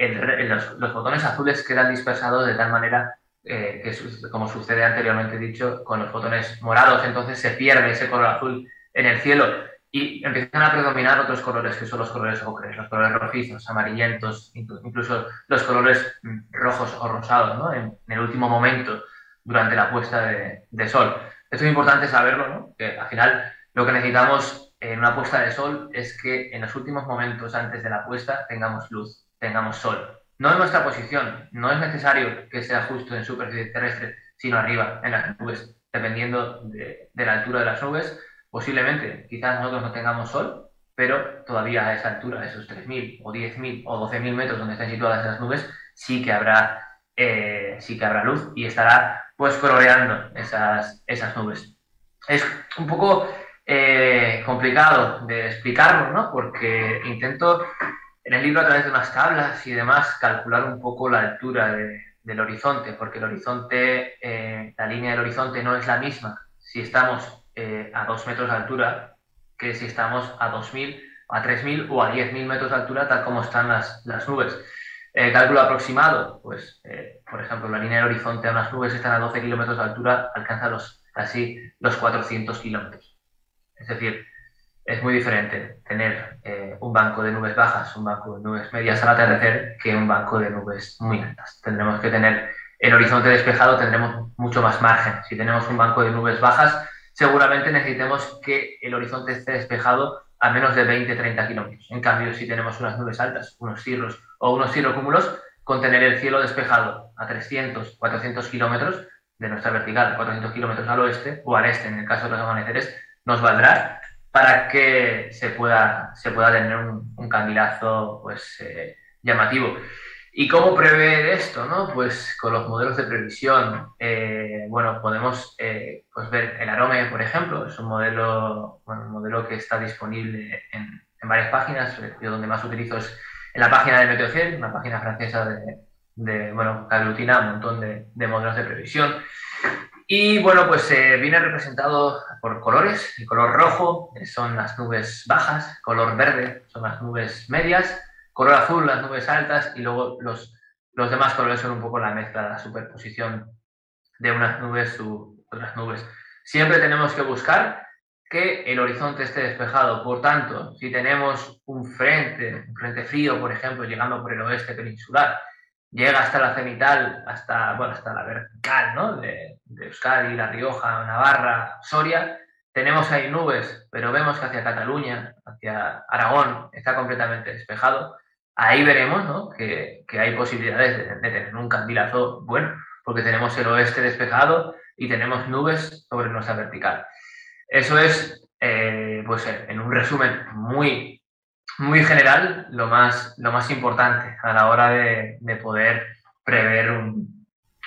los, fotones azules quedan dispersados de tal manera eh, que, como sucede anteriormente dicho, con los fotones morados, entonces se pierde ese color azul en el cielo y empiezan a predominar otros colores, que son los colores ocres, los colores rojizos, amarillentos, incluso los colores mm, rojos o rosados, ¿no? en, el último momento durante la puesta de, de sol. Esto es importante saberlo, ¿no? que al final lo que necesitamos en una puesta de sol es que en los últimos momentos antes de la puesta tengamos luz, tengamos sol. No en nuestra posición, no es necesario que sea justo en superficie terrestre, sino arriba, en las nubes, dependiendo de, la altura de las nubes. Posiblemente, quizás nosotros no tengamos sol, pero todavía a esa altura, esos 3.000 o 10.000 o 12.000 metros donde están situadas esas nubes, sí que habrá, eh, sí que habrá luz y estará pues coloreando esas, esas nubes. Es un poco eh, complicado de explicarlo, ¿no? Porque intento en el libro a través de unas tablas y demás calcular un poco la altura del horizonte, porque el horizonte, eh, la línea del horizonte no es la misma si estamos eh, a 2 metros de altura que si estamos a 2.000, a 3.000 o a 10.000 metros de altura, tal como están las, las nubes. El cálculo aproximado, pues, por ejemplo, la línea del horizonte a unas nubes están a 12 kilómetros de altura, alcanza los, casi los 400 kilómetros. Es decir, es muy diferente tener eh, un banco de nubes bajas, un banco de nubes medias al atardecer, que un banco de nubes muy altas. Tendremos que tener el horizonte despejado, tendremos mucho más margen. Si tenemos un banco de nubes bajas, seguramente necesitemos que el horizonte esté despejado a menos de 20-30 kilómetros. En cambio, si tenemos unas nubes altas, unos cirros o unos cirrocúmulos, con tener el cielo despejado a 300, 400 kilómetros de nuestra vertical, 400 kilómetros al oeste o al este, en el caso de los amaneceres, nos valdrá para que se pueda, se pueda tener un, un pues, eh, llamativo. ¿Y cómo prever esto? No? Pues con los modelos de previsión. Eh, bueno, podemos eh, pues ver el Arome, por ejemplo, es un modelo, un modelo que está disponible en, en, varias páginas. Yo donde más utilizo es en la página de Meteociel, una página francesa de, bueno, que aglutina un montón de, de modelos de previsión. Y bueno, pues eh, viene representado por colores. El color rojo son las nubes bajas, color verde son las nubes medias, color azul las nubes altas y luego los, los demás colores son un poco la mezcla, la superposición de unas nubes u otras nubes. Siempre tenemos que buscar que el horizonte esté despejado. Por tanto, si tenemos un frente, un frente frío, por ejemplo, llegando por el oeste peninsular, llega hasta la cenital, hasta, bueno, hasta la vertical, ¿no? De Euskadi, La Rioja, Navarra, Soria, tenemos ahí nubes, pero vemos que hacia Cataluña, hacia Aragón, está completamente despejado. Ahí veremos ¿no? que, que, hay posibilidades de, tener un candilazo bueno, porque tenemos el oeste despejado y tenemos nubes sobre nuestra vertical. Eso es, eh, pues en un resumen muy muy general lo más, lo más importante a la hora de, de poder prever un,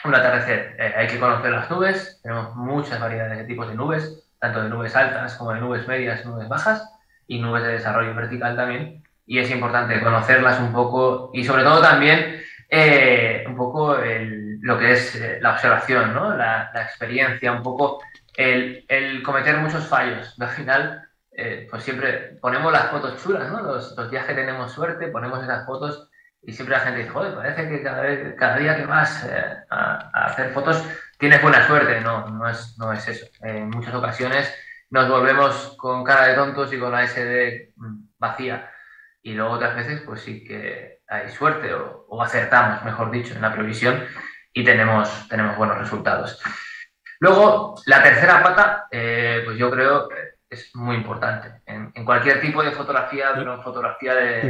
un atardecer. Eh, hay que conocer las nubes, tenemos muchas variedades de tipos de nubes, tanto de nubes altas como de nubes medias, nubes bajas y nubes de desarrollo vertical también. Y es importante conocerlas un poco y sobre todo también eh, un poco el, lo que es eh, la observación, ¿no? la, la, experiencia, un poco el, el cometer muchos fallos. Al final eh, pues siempre ponemos las fotos chulas, ¿no? Los, los, días que tenemos suerte, ponemos esas fotos y siempre la gente dice, joder, parece que cada, vez, cada día que vas eh, a, a, hacer fotos tienes buena suerte. No, no es, no es eso. En muchas ocasiones nos volvemos con cara de tontos y con la SD vacía. Y luego otras veces, pues sí que hay suerte o, o acertamos, mejor dicho, en la previsión. y tenemos, tenemos buenos resultados. Luego, la tercera pata, eh, pues yo creo es muy importante. En, cualquier tipo de fotografía, pero en fotografía de...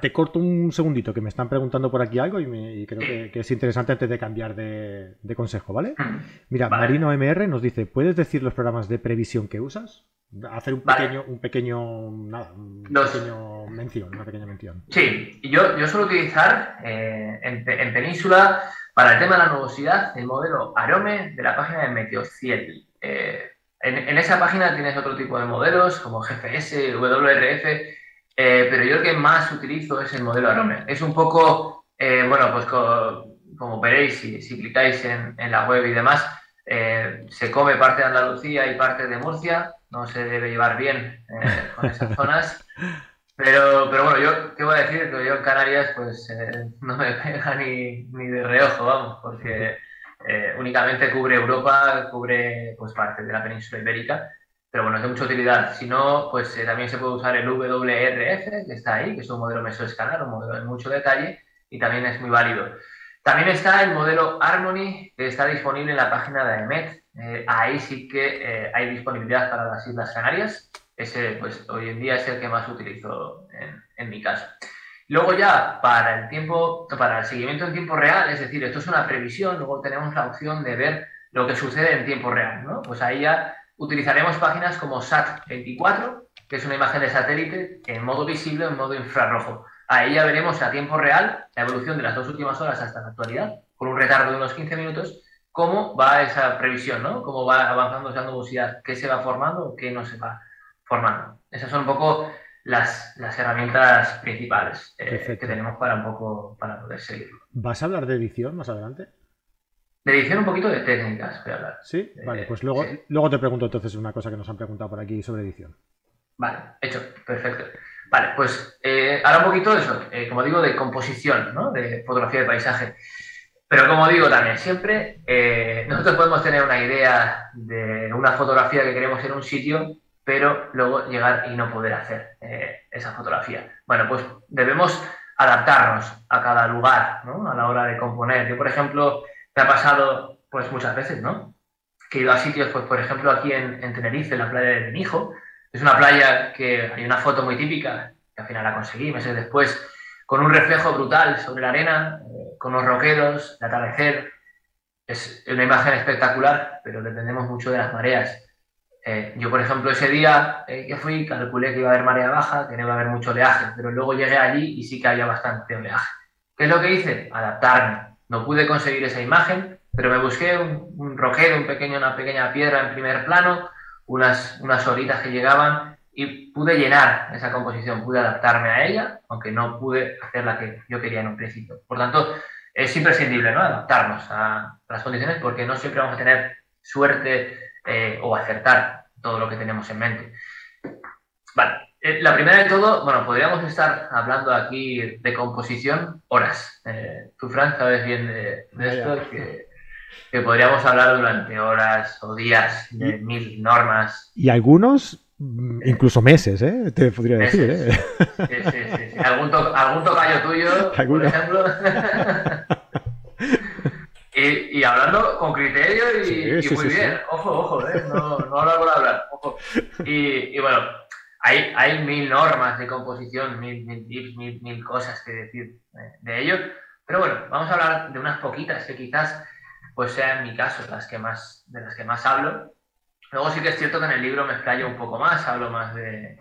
te, corto un segundito, que me están preguntando por aquí algo y, creo que, es interesante antes de cambiar de, consejo, ¿vale? Mm. Mira, Marino MR nos dice, ¿puedes decir los programas de previsión que usas? Hacer un pequeño, un pequeño, nada, un pequeño mención, una pequeña mención. Sí, yo, yo suelo utilizar eh, en, Península para el tema de la nubosidad el modelo Arome de la página de Meteociel. Eh, en, esa página tienes otro tipo de modelos como GFS, WRF, eh, pero yo el que más utilizo es el modelo Arome. Es un poco, bueno, pues como, veréis si, si clicáis en, en, la web y demás, se come parte de Andalucía y parte de Murcia no se debe llevar bien eh, con esas zonas. Pero, pero bueno, yo, ¿qué voy a decir? Que yo en Canarias, pues eh, no me pega ni, ni, de reojo, vamos, porque eh, únicamente cubre Europa, cubre pues parte de la península ibérica, pero bueno, es de mucha utilidad. Si no, pues también se puede usar el WRF, que está ahí, que es un modelo mesoescalar, un modelo de mucho detalle, y también es muy válido. También está el modelo Harmony, que está disponible en la página de AEMET, eh, ahí sí que eh, hay disponibilidad para las Islas Canarias. Ese, pues, hoy en día es el que más utilizo en, mi caso. Luego ya para el tiempo, para el seguimiento en tiempo real, es decir, esto es una previsión, luego tenemos la opción de ver lo que sucede en tiempo real, ¿no? Pues ahí ya utilizaremos páginas como SAT24, que es una imagen de satélite en modo visible o en modo infrarrojo. Ahí ya veremos a tiempo real la evolución de las dos últimas horas hasta la actualidad, con un retardo de unos 15 minutos, cómo va esa previsión, ¿no? Cómo va avanzando esa nubosidad, qué se va formando o qué no se va formando. Esas son un poco las, las herramientas principales eh, que tenemos para un poco para poder seguirlo. ¿Vas a hablar de edición más adelante? De edición un poquito de técnicas voy a hablar. Sí, vale, pues luego, luego te pregunto entonces una cosa que nos han preguntado por aquí sobre edición. Vale, hecho, perfecto. Vale, pues eh, ahora un poquito de eso, eh, como digo, de composición, ¿no? De fotografía de paisaje. Pero como digo también, siempre eh, nosotros podemos tener una idea de una fotografía que queremos en un sitio, pero luego llegar y no poder hacer eh, esa fotografía. Bueno, pues debemos adaptarnos a cada lugar, ¿no? A la hora de componer. Yo, por ejemplo, me ha pasado pues muchas veces, ¿no? Que he ido a sitios, pues por ejemplo aquí en, Tenerife, en la playa de Benijo. Es una playa que hay una foto muy típica, que al final la conseguí meses después, con un reflejo brutal sobre la arena, con los roqueros, el atardecer. Es una imagen espectacular, pero dependemos mucho de las mareas. Eh, yo, por ejemplo, ese día eh, que fui, calculé que iba a haber marea baja, que no iba a haber mucho oleaje, pero luego llegué allí y sí que había bastante oleaje. ¿Qué es lo que hice? Adaptarme. No pude conseguir esa imagen, pero me busqué un, roquero, un pequeño, una pequeña piedra en primer plano, unas, unas horitas que llegaban y pude llenar esa composición, pude adaptarme a ella, aunque no pude hacer la que yo quería en un principio. Por tanto, es imprescindible ¿no? adaptarnos a, las condiciones porque no siempre vamos a tener suerte eh, o acertar todo lo que tenemos en mente. Vale, la primera de todo, bueno, podríamos estar hablando aquí de composición horas. Eh, tú, Fran, sabes bien de, esto, que, que podríamos hablar durante horas o días de mil normas. Y algunos Mm, incluso meses, ¿eh? Te podría decir, ¿eh? Sí, sí, sí. ¿Algún, tocayo tuyo, por ejemplo? y, hablando con criterio y, muy bien. Ojo, ojo, ¿eh? No, no hablo por hablar, ojo. Y, bueno, hay, hay mil normas de composición, mil, mil tips, mil, mil cosas que decir de ello. Pero bueno, vamos a hablar de unas poquitas que quizás pues sean en mi caso las que más, de las que más hablo Luego sí que es cierto que en el libro me explayo un poco más, hablo más de,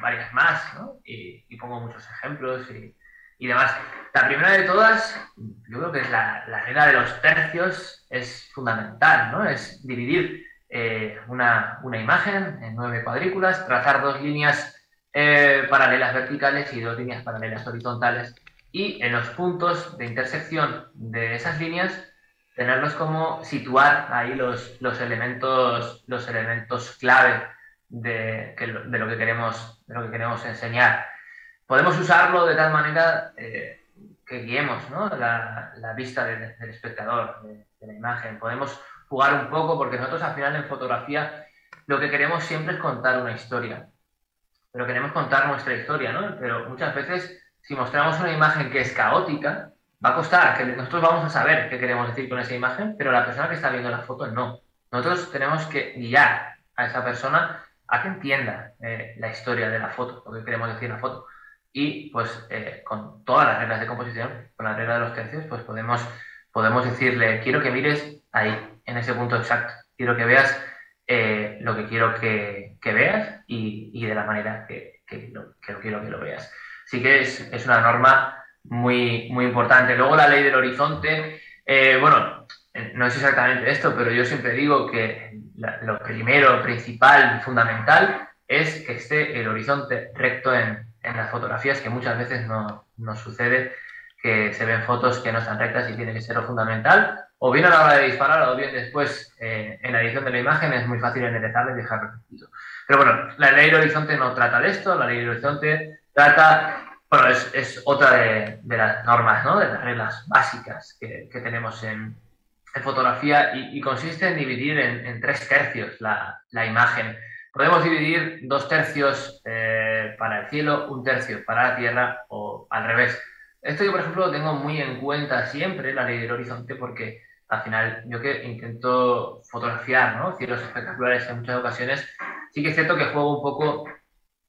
varias más, ¿no? Y, pongo muchos ejemplos y, demás. La primera de todas, yo creo que es la, regla de los tercios, es fundamental, ¿no? Es dividir eh, una, imagen en nueve cuadrículas, trazar dos líneas eh, paralelas verticales y dos líneas paralelas horizontales y en los puntos de intersección de esas líneas tenerlos como situar ahí los, los, elementos, los elementos clave de, de, lo que queremos, de lo que queremos enseñar. Podemos usarlo de tal manera eh, que guiemos ¿no? la, la, vista del, espectador, de, la imagen. Podemos jugar un poco porque nosotros al final en fotografía lo que queremos siempre es contar una historia. Pero queremos contar nuestra historia, ¿no? Pero muchas veces si mostramos una imagen que es caótica, va a costar, que nosotros vamos a saber qué queremos decir con esa imagen, pero la persona que está viendo la foto no. Nosotros tenemos que guiar a esa persona a que entienda eh, la historia de la foto, lo que queremos decir en la foto. Y pues eh, con todas las reglas de composición, con la regla de los tercios, pues podemos, podemos decirle, quiero que mires ahí, en ese punto exacto. Quiero que veas eh, lo que quiero que, que veas y, y, de la manera que, que, lo, quiero que lo veas. Así que es, es, una norma muy, muy importante. Luego la ley del horizonte, bueno, no es exactamente esto, pero yo siempre digo que lo primero, principal fundamental es que esté el horizonte recto en, en las fotografías, que muchas veces no, no, sucede, que se ven fotos que no están rectas y tiene que ser lo fundamental, o bien a la hora de disparar o bien después eh, en la edición de la imagen es muy fácil enderezarla y dejarlo repetido. Pero bueno, la ley del horizonte no trata de esto, la ley del horizonte trata, bueno, es, es otra de, de, las normas, ¿no? de las reglas básicas que, que tenemos en, fotografía y, consiste en dividir en, en tres tercios la, la, imagen. Podemos dividir dos tercios eh, para el cielo, un tercio para la tierra o al revés. Esto yo, por ejemplo, lo tengo muy en cuenta siempre, la ley del horizonte, porque al final yo que intento fotografiar ¿no? cielos espectaculares en muchas ocasiones, sí que es cierto que juego un poco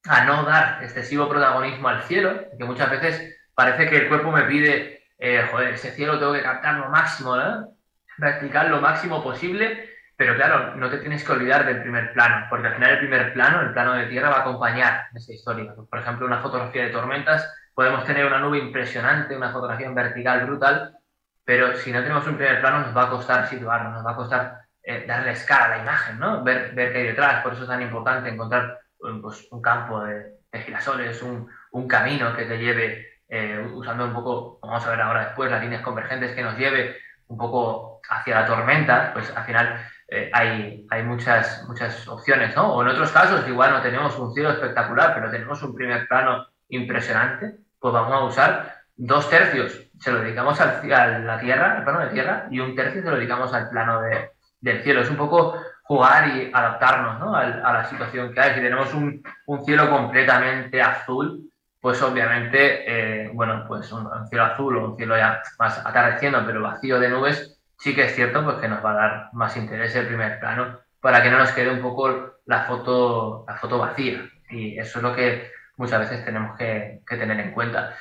a no dar excesivo protagonismo al cielo, que muchas veces parece que el cuerpo me pide, eh, joder, ese cielo tengo que captar lo máximo, ¿no? vertical lo máximo posible, pero claro, no te tienes que olvidar del primer plano, porque al final el primer plano, el plano de tierra, va a acompañar esa historia. Por ejemplo, una fotografía de tormentas, podemos tener una nube impresionante, una fotografía vertical brutal, pero si no tenemos un primer plano nos va a costar situarnos, nos va a costar eh, darle escala a la imagen, ¿no? ver, ver qué hay detrás. Por eso es tan importante encontrar pues, un campo de, de girasoles, un, un, camino que te lleve, eh, usando un poco, vamos a ver ahora después, las líneas convergentes que nos lleve un poco hacia la tormenta, pues al final eh, hay, hay muchas, muchas opciones, ¿no? O en otros casos, igual no tenemos un cielo espectacular, pero tenemos un primer plano impresionante, pues vamos a usar dos tercios, se lo dedicamos al, a la tierra, al plano de tierra, y un tercio se lo dedicamos al plano de, del cielo. Es un poco jugar y adaptarnos ¿no? a, a, la situación que hay. Si tenemos un, un cielo completamente azul, pues obviamente, eh, bueno, pues un, cielo azul o un cielo ya más atardeciendo, pero vacío de nubes, sí que es cierto pues que nos va a dar más interés el primer plano para que no nos quede un poco la foto, la foto vacía. Y eso es lo que muchas veces tenemos que, tener en cuenta.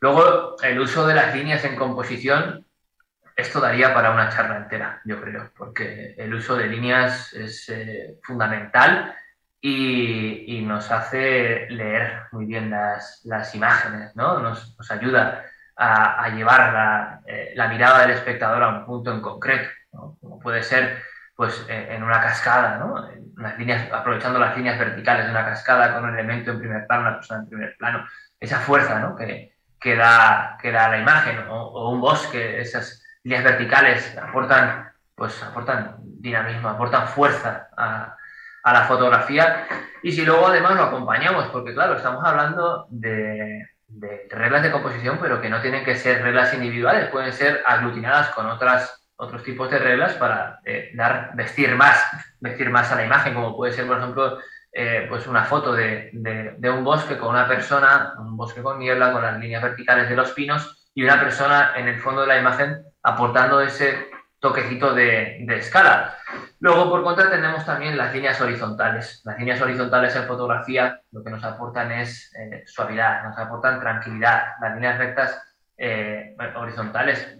Luego, el uso de las líneas en composición, esto daría para una charla entera, yo creo, porque el uso de líneas es eh, fundamental y, nos hace leer muy bien las, las imágenes, ¿no? Nos, ayuda a, llevar la, eh, la, mirada del espectador a un punto en concreto, como puede ser pues, en una cascada, ¿no? Unas líneas, aprovechando las líneas verticales de una cascada con un elemento en primer plano, una persona en primer plano, esa fuerza ¿no? que, que, da, que da la imagen, o, o un bosque, esas líneas verticales aportan, pues, aportan dinamismo, aportan fuerza a a la fotografía y si luego además lo acompañamos, porque claro, estamos hablando de, de, reglas de composición, pero que no tienen que ser reglas individuales, pueden ser aglutinadas con otras, otros tipos de reglas para eh, dar, vestir más, vestir más a la imagen, como puede ser, por ejemplo, eh, pues una foto de, de, un bosque con una persona, un bosque con niebla, con las líneas verticales de los pinos y una persona en el fondo de la imagen aportando ese toquecito de, de, escala. Luego, por contra, tenemos también las líneas horizontales. Las líneas horizontales en fotografía lo que nos aportan es eh, suavidad, nos aportan tranquilidad. Las líneas rectas horizontales,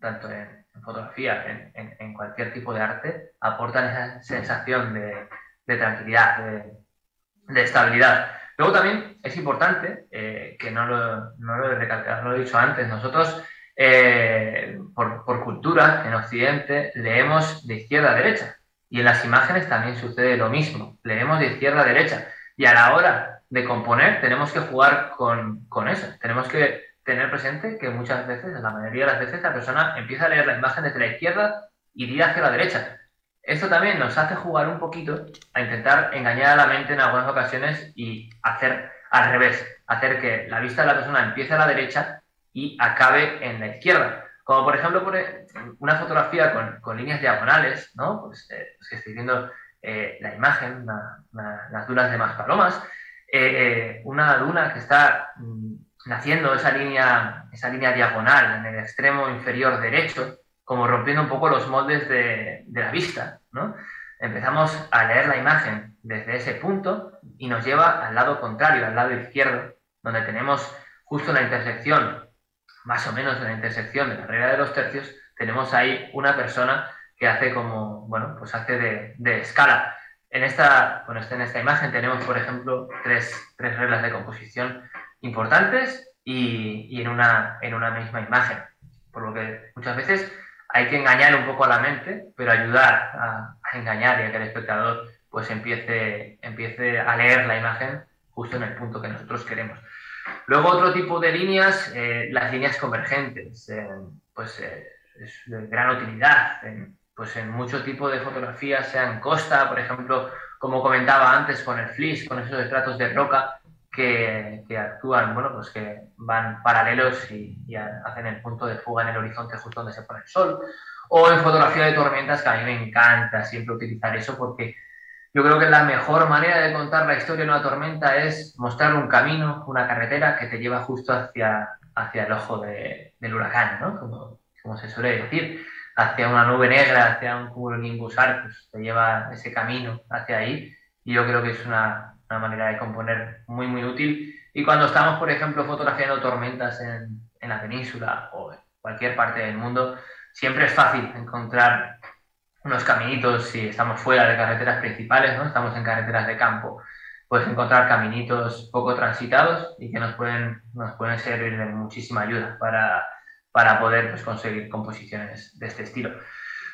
tanto en, en fotografía, en, en, en, cualquier tipo de arte, aportan esa sensación de, de tranquilidad, de, estabilidad. Luego también es importante, eh, que no lo, no lo he recalcado, lo he dicho antes, nosotros eh, por, por, cultura, en Occidente, leemos de izquierda a derecha. Y en las imágenes también sucede lo mismo. Leemos de izquierda a derecha. Y a la hora de componer tenemos que jugar con, con eso. Tenemos que tener presente que muchas veces, la mayoría de las veces, la persona empieza a leer la imagen desde la izquierda y ir hacia la derecha. Esto también nos hace jugar un poquito a intentar engañar a la mente en algunas ocasiones y hacer al revés, hacer que la vista de la persona empiece a la derecha y acabe en la izquierda. Como por ejemplo una fotografía con, con líneas diagonales, ¿no? Pues, eh, pues que estoy viendo eh, la imagen, las dunas de Maspalomas, eh, eh, una duna que está naciendo esa línea esa línea diagonal en el extremo inferior derecho, como rompiendo un poco los moldes de, la vista. Empezamos a leer la imagen desde ese punto y nos lleva al lado contrario, al lado izquierdo, donde tenemos justo la intersección, más o menos en la intersección de la regla de los tercios, tenemos ahí una persona que hace como, bueno, pues hace de, de escala. En esta, bueno, en esta imagen tenemos, por ejemplo, tres, tres reglas de composición importantes y, en, una, en una misma imagen. Por lo que muchas veces hay que engañar un poco a la mente, pero ayudar a, a engañar y a que el espectador pues empiece, empiece a leer la imagen justo en el punto que nosotros queremos. Luego otro tipo de líneas, eh, las líneas convergentes, eh, pues eh, es de gran utilidad en, pues en mucho tipo de fotografías, sea en costa, por ejemplo, como comentaba antes con el flis, con esos estratos de roca que, que actúan, bueno, pues que van paralelos y, y, hacen el punto de fuga en el horizonte justo donde se pone el sol. O en fotografía de tormentas, que a mí me encanta siempre utilizar eso porque yo creo que la mejor manera de contar la historia de una tormenta es mostrar un camino, una carretera que te lleva justo hacia, hacia el ojo de, del huracán, ¿no? Como, como, se suele decir, hacia una nube negra, hacia un cumulonimbusar, pues te lleva ese camino hacia ahí. Y yo creo que es una, una, manera de componer muy, muy útil. Y cuando estamos, por ejemplo, fotografiando tormentas en, en la península o cualquier parte del mundo, siempre es fácil encontrar unos caminitos, si estamos fuera de carreteras principales, ¿no? estamos en carreteras de campo, puedes encontrar caminitos poco transitados y que nos pueden, nos pueden servir de muchísima ayuda para, para poder pues, conseguir composiciones de este estilo.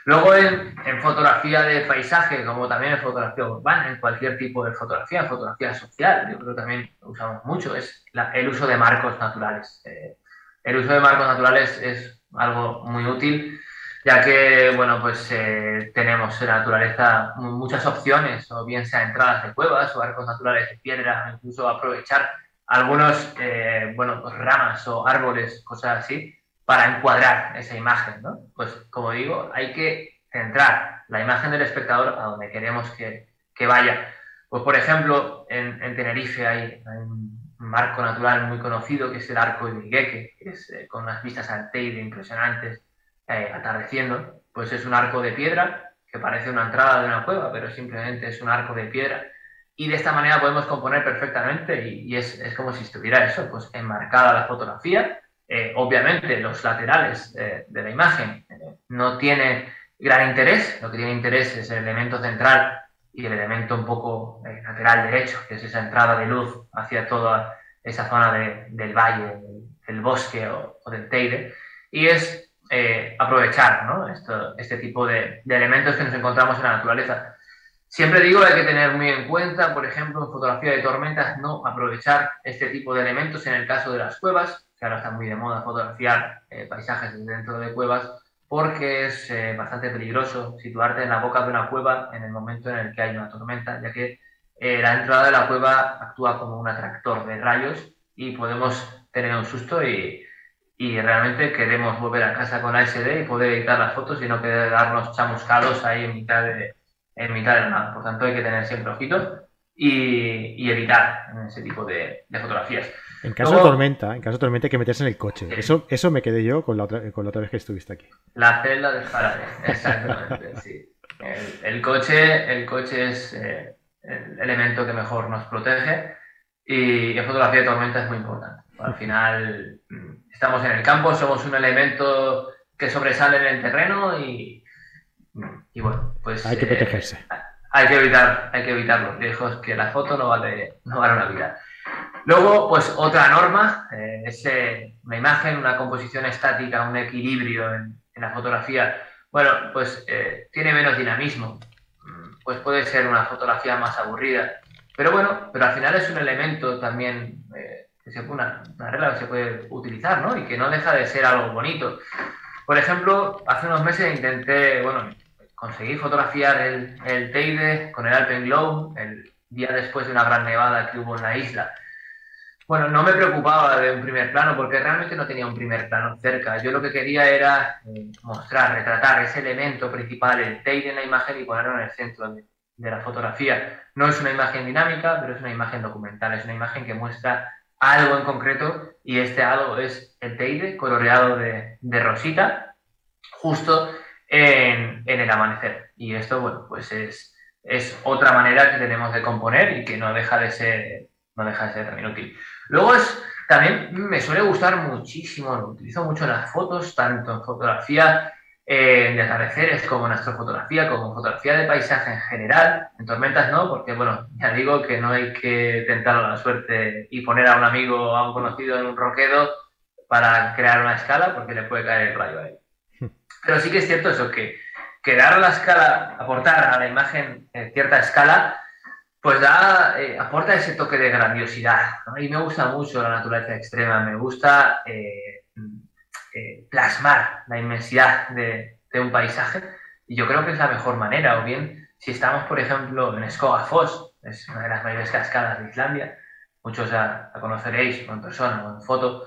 Luego en, en, fotografía de paisaje, como también en fotografía urbana, en cualquier tipo de fotografía, fotografía social, yo creo que también usamos mucho, es la, el uso de marcos naturales. Eh, el uso de marcos naturales es algo muy útil ya que, bueno, pues eh, tenemos en la naturaleza muchas opciones, o bien sea entradas de cuevas o arcos naturales de piedra, incluso aprovechar algunos, eh, bueno, pues ramas o árboles, cosas así, para encuadrar esa imagen. Pues, como digo, hay que centrar la imagen del espectador a donde queremos que, vaya. Pues, por ejemplo, en, en Tenerife hay, un marco natural muy conocido que es el arco de Igueque, que es eh, con unas vistas al Teide impresionantes, eh, atardeciendo, pues es un arco de piedra que parece una entrada de una cueva, pero simplemente es un arco de piedra. Y de esta manera podemos componer perfectamente y, y es, es, como si estuviera eso, pues enmarcada la fotografía. Eh, obviamente los laterales eh, de la imagen eh, no tiene gran interés, lo que tiene interés es el elemento central y el elemento un poco lateral derecho, que es esa entrada de luz hacia toda esa zona de, del valle, del, bosque o, del Teide. Y es aprovechar ¿no? Esto, este tipo de, de, elementos que nos encontramos en la naturaleza. Siempre digo hay que tener muy en cuenta, por ejemplo, en fotografía de tormentas, no aprovechar este tipo de elementos en el caso de las cuevas, que ahora está muy de moda fotografiar eh, paisajes dentro de cuevas, porque es eh, bastante peligroso situarte en la boca de una cueva en el momento en el que hay una tormenta, ya que eh, la entrada de la cueva actúa como un atractor de rayos y podemos tener un susto y, y realmente queremos volver a casa con la SD y poder editar las fotos y no quedarnos chamuscados ahí en mitad de, en mitad de nada. Por tanto, hay que tener siempre ojitos y, y evitar ese tipo de, de, fotografías. En caso Luego, de tormenta, en caso de tormenta hay que meterse en el coche. Eso, eso me quedé yo con la, otra, con la otra vez que estuviste aquí. La celda de Faraday, exactamente, sí. El, el, coche, el coche es eh, el elemento que mejor nos protege y en fotografía de tormenta es muy importante. Al final estamos en el campo, somos un elemento que sobresale en el terreno y, y bueno, pues... Hay que protegerse. Eh, hay, que evitar, hay que evitar los riesgos, que la foto no vale, no vale una vida. Luego, pues otra norma eh, es eh, una imagen, una composición estática, un equilibrio en, en la fotografía. Bueno, pues eh, tiene menos dinamismo, pues puede ser una fotografía más aburrida. Pero bueno, pero al final es un elemento también eh, que una, una, regla que se puede utilizar, ¿no? Y que no deja de ser algo bonito. Por ejemplo, hace unos meses intenté, bueno, conseguí fotografiar el, el Teide con el Alpenglow el día después de una gran nevada que hubo en la isla. Bueno, no me preocupaba de un primer plano porque realmente no tenía un primer plano cerca. Yo lo que quería era eh, mostrar, retratar ese elemento principal, el Teide en la imagen y ponerlo en el centro de, de la fotografía. No es una imagen dinámica, pero es una imagen documental, es una imagen que muestra algo en concreto y este algo es el teide coloreado de, de rosita justo en, en, el amanecer. Y esto, bueno, pues es, es otra manera que tenemos de componer y que no deja de ser, no deja de ser también útil. Luego es, también me suele gustar muchísimo, lo utilizo mucho en las fotos, tanto en fotografía eh, de atardeceres como en astrofotografía, como en fotografía de paisaje en general, en tormentas no, porque bueno, ya digo que no hay que tentar la suerte y poner a un amigo o a un conocido en un roquedo para crear una escala porque le puede caer el rayo a él. Pero sí que es cierto eso, que, que dar la escala, aportar a la imagen eh, cierta escala, pues da, eh, aporta ese toque de grandiosidad. Y me gusta mucho la naturaleza extrema, me gusta eh, plasmar la inmensidad de, un paisaje y yo creo que es la mejor manera. O bien, si estamos, por ejemplo, en Skogafoss, es una de las mayores cascadas de Islandia, muchos la, conoceréis en persona o en foto,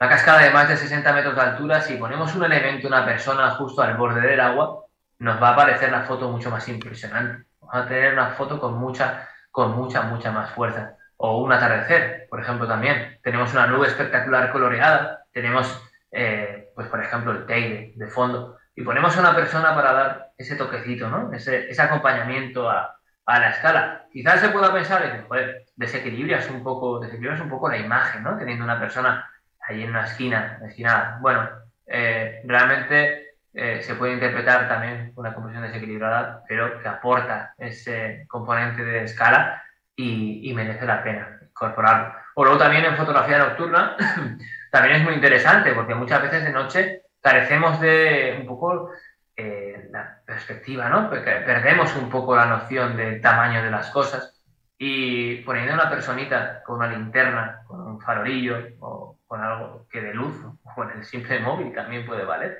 una cascada de más de 60 metros de altura, si ponemos un elemento, una persona justo al borde del agua, nos va a parecer la foto mucho más impresionante. Vamos a tener una foto con mucha, con mucha, mucha más fuerza. O un atardecer, por ejemplo, también. Tenemos una nube espectacular coloreada, tenemos eh, pues por ejemplo el Teide de fondo, y ponemos a una persona para dar ese toquecito, ¿no? ese, acompañamiento a, a, la escala. Quizás se pueda pensar, y, joder, desequilibras un poco, desequilibras un poco la imagen, ¿no? Teniendo una persona ahí en una esquina, esquina. Bueno, eh, realmente eh, se puede interpretar también una composición desequilibrada, pero que aporta ese componente de escala y, y merece la pena incorporarlo. O luego también en fotografía nocturna también es muy interesante porque muchas veces de noche carecemos de un poco eh, la perspectiva, ¿no? Porque perdemos un poco la noción del tamaño de las cosas y poniendo una personita con una linterna, con un farolillo o con algo que de luz o con el simple móvil también puede valer,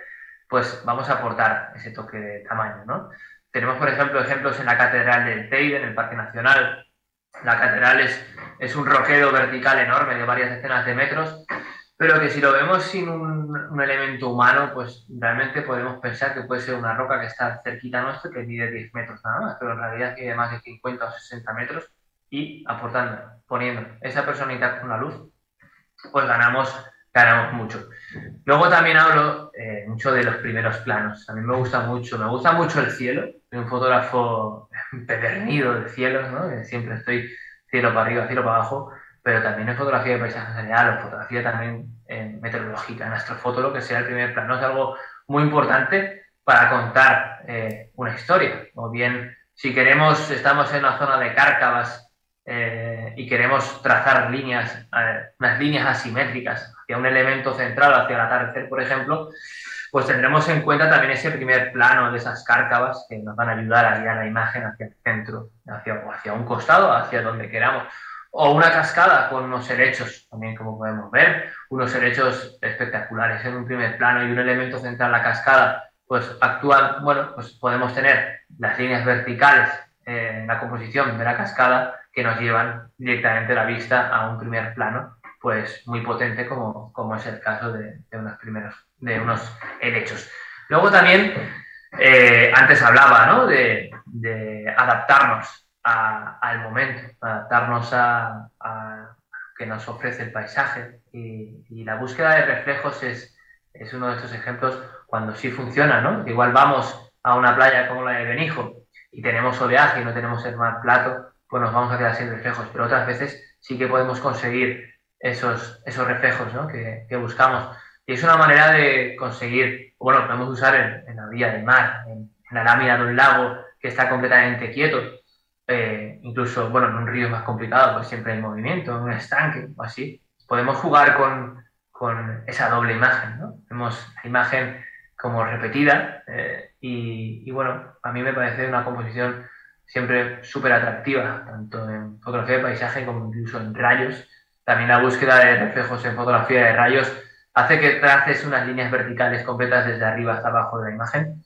pues vamos a aportar ese toque de tamaño, ¿no? Tenemos, por ejemplo, ejemplos en la Catedral del Teide, en el Parque Nacional. La catedral es, es un roquedo vertical enorme de varias decenas de metros pero que si lo vemos sin un, elemento humano, pues realmente podemos pensar que puede ser una roca que está cerquita nuestro, que mide 10 metros nada más, pero en realidad tiene más de 50 o 60 metros y aportando, poniendo esa personita con una luz, pues ganamos, ganamos mucho. Luego también hablo eh, mucho de los primeros planos. A mí me gusta mucho, me gusta mucho el cielo. Soy un fotógrafo pedernido de cielos, ¿no? Siempre estoy cielo para arriba, cielo para abajo pero también en fotografía de paisaje general o fotografía también en meteorológica, en astrofoto, lo que sea el primer plano, es algo muy importante para contar eh, una historia. O bien, si queremos, estamos en una zona de cárcavas eh, y queremos trazar líneas, eh, unas líneas asimétricas hacia un elemento central, hacia el atardecer, por ejemplo, pues tendremos en cuenta también ese primer plano de esas cárcavas que nos van a ayudar a guiar la imagen hacia el centro, hacia, hacia un costado, hacia donde queramos. O una cascada con unos helechos, también como podemos ver, unos helechos espectaculares. En un primer plano y un elemento central, la cascada, pues actúan, bueno, pues podemos tener las líneas verticales en la composición de la cascada que nos llevan directamente la vista a un primer plano, pues muy potente como, como es el caso de, unos primeros, de unos helechos. Luego también, eh, antes hablaba, ¿no? De, adaptarnos al momento, adaptarnos a, que nos ofrece el paisaje. Y, la búsqueda de reflejos es, es, uno de estos ejemplos cuando sí funciona, ¿no? Igual vamos a una playa como la de Benijo y tenemos oleaje y no tenemos el mar plato, pues nos vamos a quedar sin reflejos. Pero otras veces sí que podemos conseguir esos, esos reflejos ¿no? que, que, buscamos. Y es una manera de conseguir, bueno, podemos usar en, la vía del mar, en, en la lámina de un lago que está completamente quieto eh, incluso, bueno, en un río es más complicado, pues siempre hay movimiento, en un estanque o así, podemos jugar con, con esa doble imagen, ¿no? Vemos la imagen como repetida eh, y, y, bueno, a mí me parece una composición siempre súper atractiva, tanto en fotografía de paisaje como incluso en rayos. También la búsqueda de reflejos en fotografía de rayos hace que traces unas líneas verticales completas desde arriba hasta abajo de la imagen.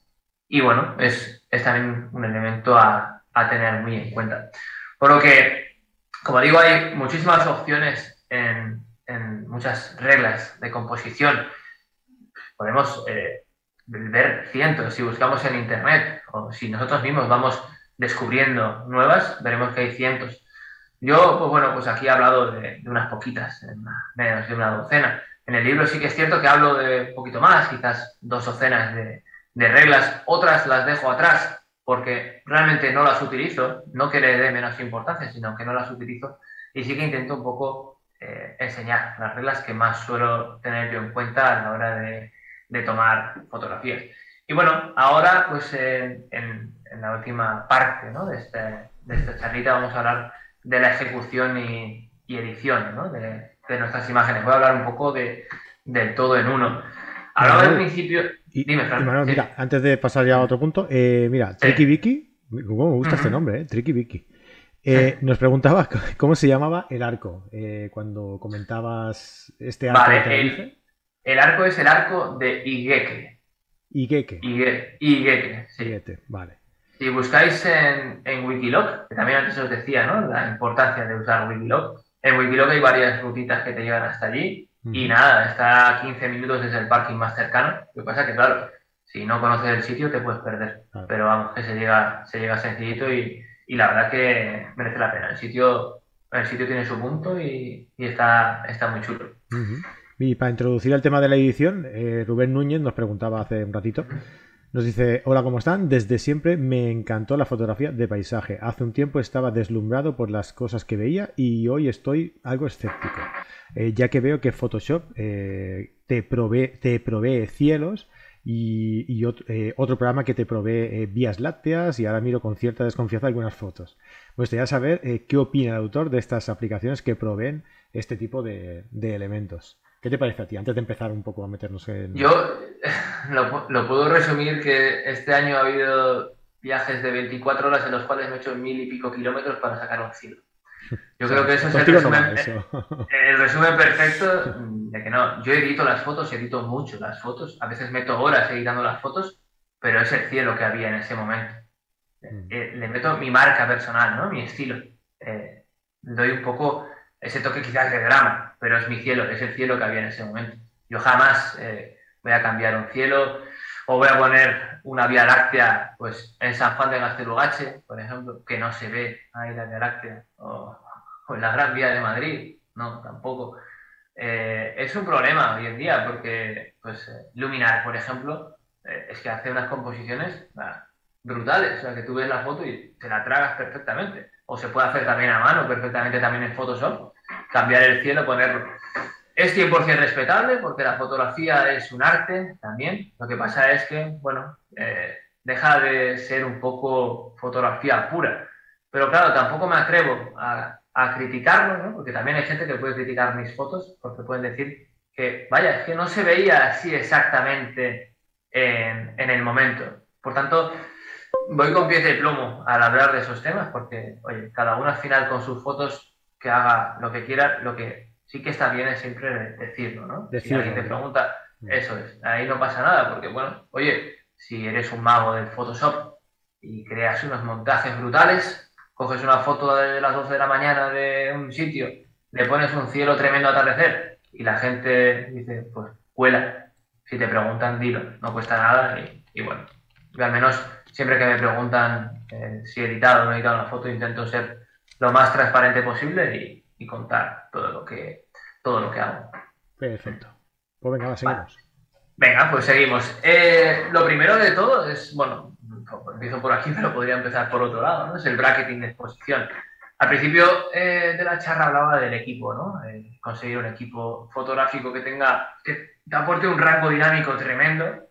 Y bueno, es, es también un elemento a, a tener muy en cuenta. Por lo que, como digo, hay muchísimas opciones en, en muchas reglas de composición. Podemos eh, ver cientos si buscamos en Internet o si nosotros mismos vamos descubriendo nuevas, veremos que hay cientos. Yo, pues bueno, pues aquí he hablado de, unas poquitas, menos de una docena. En el libro sí que es cierto que hablo de un poquito más, quizás dos docenas de, de reglas, otras las dejo atrás porque realmente no las utilizo, no que le dé menos importancia, sino que no las utilizo y sí que intento un poco eh, enseñar las reglas que más suelo tener yo en cuenta a la hora de, tomar fotografías. Y bueno, ahora pues en, la última parte ¿no? de, este, de, esta charlita vamos a hablar de la ejecución y, edición ¿no? de, nuestras imágenes. Voy a hablar un poco de, del todo en uno. Hablaba al principio... Dime, Fran, mira, antes de pasar ya a otro punto, eh, mira, Tricky Vicky, me gusta este nombre, ¿eh? Tricky Vicky. Eh, nos preguntaba cómo se llamaba el arco eh, cuando comentabas este arco. Vale, el, arco es el arco de Igeke. Igeke. Igeke, sí. vale. Si buscáis en, en Wikiloc, que también antes os decía, ¿no? La importancia de usar Wikiloc. En Wikiloc hay varias rutitas que te llevan hasta allí. Y nada, está a 15 minutos desde el parking más cercano. Lo que pasa es que, claro, si no conoces el sitio te puedes perder. Pero vamos, que se llega, se llega sencillito y, y la verdad que merece la pena. El sitio, el sitio tiene su punto y, está, está muy chulo. Y para introducir el tema de la edición, eh, Rubén Núñez nos preguntaba hace un ratito. Nos dice, hola, ¿cómo están? Desde siempre me encantó la fotografía de paisaje. Hace un tiempo estaba deslumbrado por las cosas que veía y hoy estoy algo escéptico, eh, ya que veo que Photoshop eh, te, provee, cielos y, eh, otro, programa que te provee vías lácteas y ahora miro con cierta desconfianza algunas fotos. Me gustaría saber qué opina el autor de estas aplicaciones que proveen este tipo de, elementos. ¿Qué te parece a ti? Antes de empezar un poco a meternos en... Yo lo, puedo resumir que este año ha habido viajes de 24 horas en los cuales me he hecho mil y pico kilómetros para sacar un cielo. Yo creo que eso es el resumen, el resumen, perfecto de que no. Yo edito las fotos, edito mucho las fotos. A veces meto horas editando las fotos, pero es el cielo que había en ese momento. Mm. Eh, le meto mi marca personal, ¿no? Mi estilo. Eh, doy un poco ese toque quizás de drama, pero es mi cielo, es el cielo que había en ese momento. Yo jamás eh, voy a cambiar un cielo o voy a poner una vía láctea pues en San Juan de Gastelugache, por ejemplo, que no se ve ahí la vía láctea, o, en la Gran Vía de Madrid, no, tampoco. Eh, es un problema hoy en día porque pues eh, Luminar, por ejemplo, es que hace unas composiciones brutales, o sea, que tú ves la foto y te la tragas perfectamente. O se puede hacer también a mano, perfectamente también en Photoshop, cambiar el cielo, ponerlo es 100% respetable porque la fotografía es un arte también. Lo que pasa es que, bueno, eh, deja de ser un poco fotografía pura. Pero claro, tampoco me atrevo a, criticarlo, ¿no? porque también hay gente que puede criticar mis fotos porque pueden decir que, vaya, es que no se veía así exactamente en, en el momento. Por tanto, voy con pies de plomo al hablar de esos temas porque, oye, cada uno al final con sus fotos que haga lo que quiera, lo que sí que está bien siempre decirlo, ¿no? si alguien te pregunta, mm. eso es, ahí no pasa nada, porque bueno, oye, si eres un mago del Photoshop y creas unos montajes brutales, coges una foto de las 12 de la mañana de un sitio, le pones un cielo tremendo atardecer y la gente dice, pues cuela. Si te preguntan, dilo, no cuesta nada y, bueno, yo al menos siempre que me preguntan eh, si he editado o no he editado una foto, intento ser lo más transparente posible y, y contar todo lo que, todo lo que hago. Perfecto. Pues venga, seguimos. Venga, pues seguimos. Eh, lo primero de todo es, bueno, empiezo por aquí, pero podría empezar por otro lado, ¿no? Es el bracketing de exposición. Al principio eh, de la charla hablaba del equipo, ¿no? conseguir un equipo fotográfico que tenga, que te aporte un rango dinámico tremendo.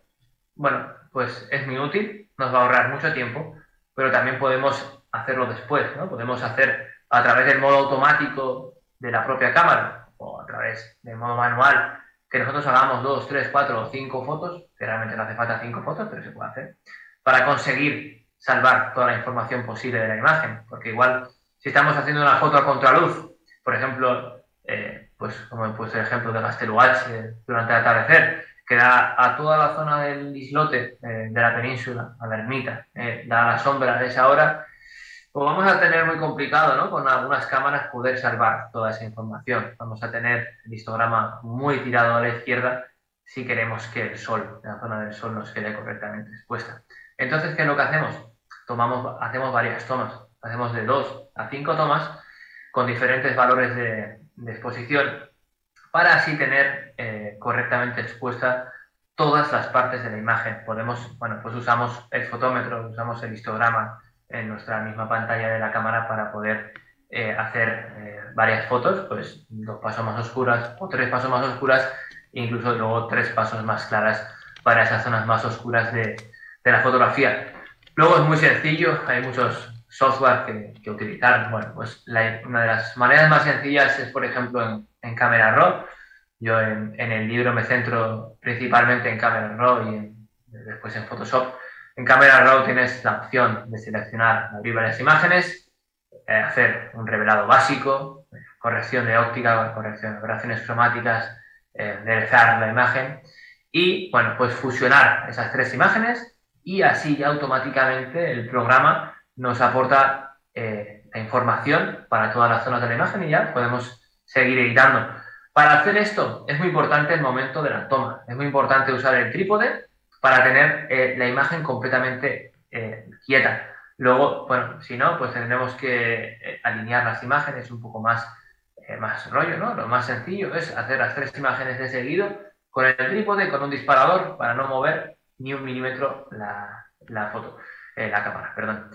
Bueno, pues es muy útil, nos va a ahorrar mucho tiempo, pero también podemos hacerlo después, ¿no? Podemos hacer a través del modo automático de la propia cámara o a través del modo manual, que nosotros hagamos dos, tres, cuatro o cinco fotos, que realmente no hace falta cinco fotos, pero se puede hacer, para conseguir salvar toda la información posible de la imagen. Porque igual, si estamos haciendo una foto a contraluz, por ejemplo, eh, pues como he puesto el ejemplo de Gasteluache durante el atardecer, que da a toda la zona del islote eh, de la península, a la ermita, eh, da la sombra de esa hora, pues vamos a tener muy complicado, ¿no? Con algunas cámaras poder salvar toda esa información. Vamos a tener el histograma muy tirado a la izquierda si queremos que el sol, la zona del sol, nos quede correctamente expuesta. Entonces, ¿qué es lo que hacemos? Tomamos, hacemos varias tomas. Hacemos de dos a cinco tomas con diferentes valores de, exposición para así tener eh, correctamente expuesta todas las partes de la imagen. Podemos, bueno, pues usamos el fotómetro, usamos el histograma en nuestra misma pantalla de la cámara para poder eh, hacer eh, varias fotos, pues dos pasos más oscuras o tres pasos más oscuras, incluso luego tres pasos más claras para esas zonas más oscuras de, de la fotografía. Luego es muy sencillo, hay muchos software que, utilizar. Bueno, pues una de las maneras más sencillas es, por ejemplo, en, en Camera Raw. Yo en, en, el libro me centro principalmente en Camera Raw y después en Photoshop. En Camera Raw tienes la opción de seleccionar, abrir varias imágenes, eh, hacer un revelado básico, corrección de óptica, corrección de operaciones cromáticas, eh, enderezar la imagen y, bueno, pues fusionar esas tres imágenes y así automáticamente el programa nos aporta eh, la información para todas las zonas de la imagen y ya podemos seguir editando. Para hacer esto es muy importante el momento de la toma. Es muy importante usar el trípode para tener eh, la imagen completamente eh, quieta. Luego, bueno, si no, pues tendremos que alinear las imágenes un poco más, más rollo, ¿no? Lo más sencillo es hacer las tres imágenes de seguido con el trípode, con un disparador, para no mover ni un milímetro la, la foto, la cámara, perdón.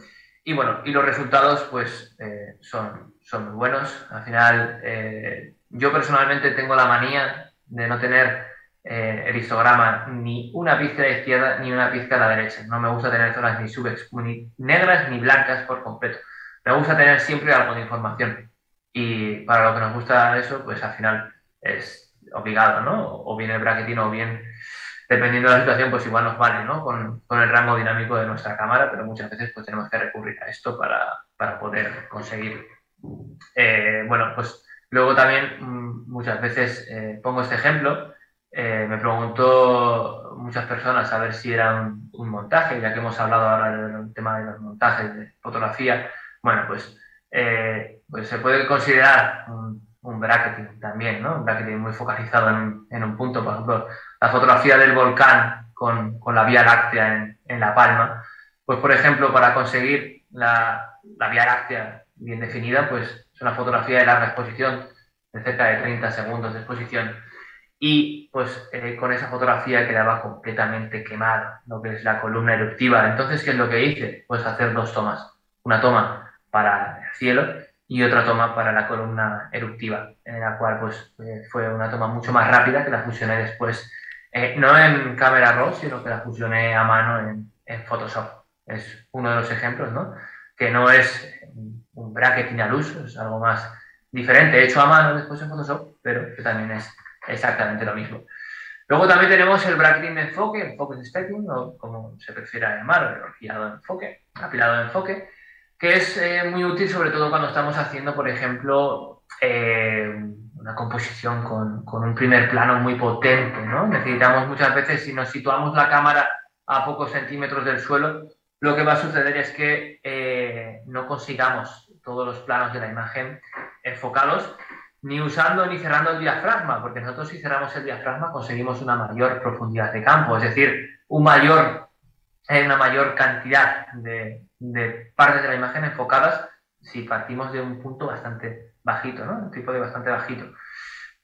Y bueno, y los resultados pues eh, son, son muy buenos. Al final, eh, yo personalmente tengo la manía de no tener eh, el histograma ni una pizca a la izquierda ni una pizca a la derecha. No me gusta tener zonas ni, ni negras ni blancas por completo. Me gusta tener siempre algo de información. Y para lo que nos gusta eso, pues al final es obligado, ¿no? O bien el bracketing o bien dependiendo de la situación, pues igual nos vale, ¿no? Con, con, el rango dinámico de nuestra cámara, pero muchas veces pues tenemos que recurrir a esto para, para poder conseguir. Eh, bueno, pues luego también mm, muchas veces eh, pongo este ejemplo. Eh, me preguntó muchas personas a ver si era un, un, montaje, ya que hemos hablado ahora del tema de los montajes de fotografía. Bueno, pues, pues se puede considerar un, un bracketing también, ¿no? Un bracketing muy focalizado en, en un punto, por ejemplo, la fotografía del volcán con, con la Vía Láctea en, en, La Palma, pues por ejemplo, para conseguir la, la, Vía Láctea bien definida, pues es una fotografía de larga exposición, de cerca de 30 segundos de exposición, y pues eh, con esa fotografía quedaba completamente quemada, lo que es la columna eruptiva. Entonces, ¿qué es lo que hice? Pues hacer dos tomas. Una toma para el cielo y otra toma para la columna eruptiva, en la cual pues eh, fue una toma mucho más rápida que la fusioné después eh, no en Camera Raw, sino que la fusioné a mano en, en, Photoshop. Es uno de los ejemplos, ¿no? Que no es un bracketing al uso, es algo más diferente, hecho a mano después en Photoshop, pero que también es exactamente lo mismo. Luego también tenemos el bracketing de enfoque, el focus stacking, o como se prefiera llamar, el apilado de enfoque, apilado de enfoque, que es eh, muy útil sobre todo cuando estamos haciendo, por ejemplo, eh, una composición con, con, un primer plano muy potente, ¿no? Necesitamos muchas veces, si nos situamos la cámara a pocos centímetros del suelo, lo que va a suceder es que eh, no consigamos todos los planos de la imagen enfocados, ni usando ni cerrando el diafragma, porque nosotros si cerramos el diafragma conseguimos una mayor profundidad de campo, es decir, eh, una mayor cantidad de, de partes de la imagen enfocadas si partimos de un punto bastante bajito, ¿no? Un tipo de bastante bajito.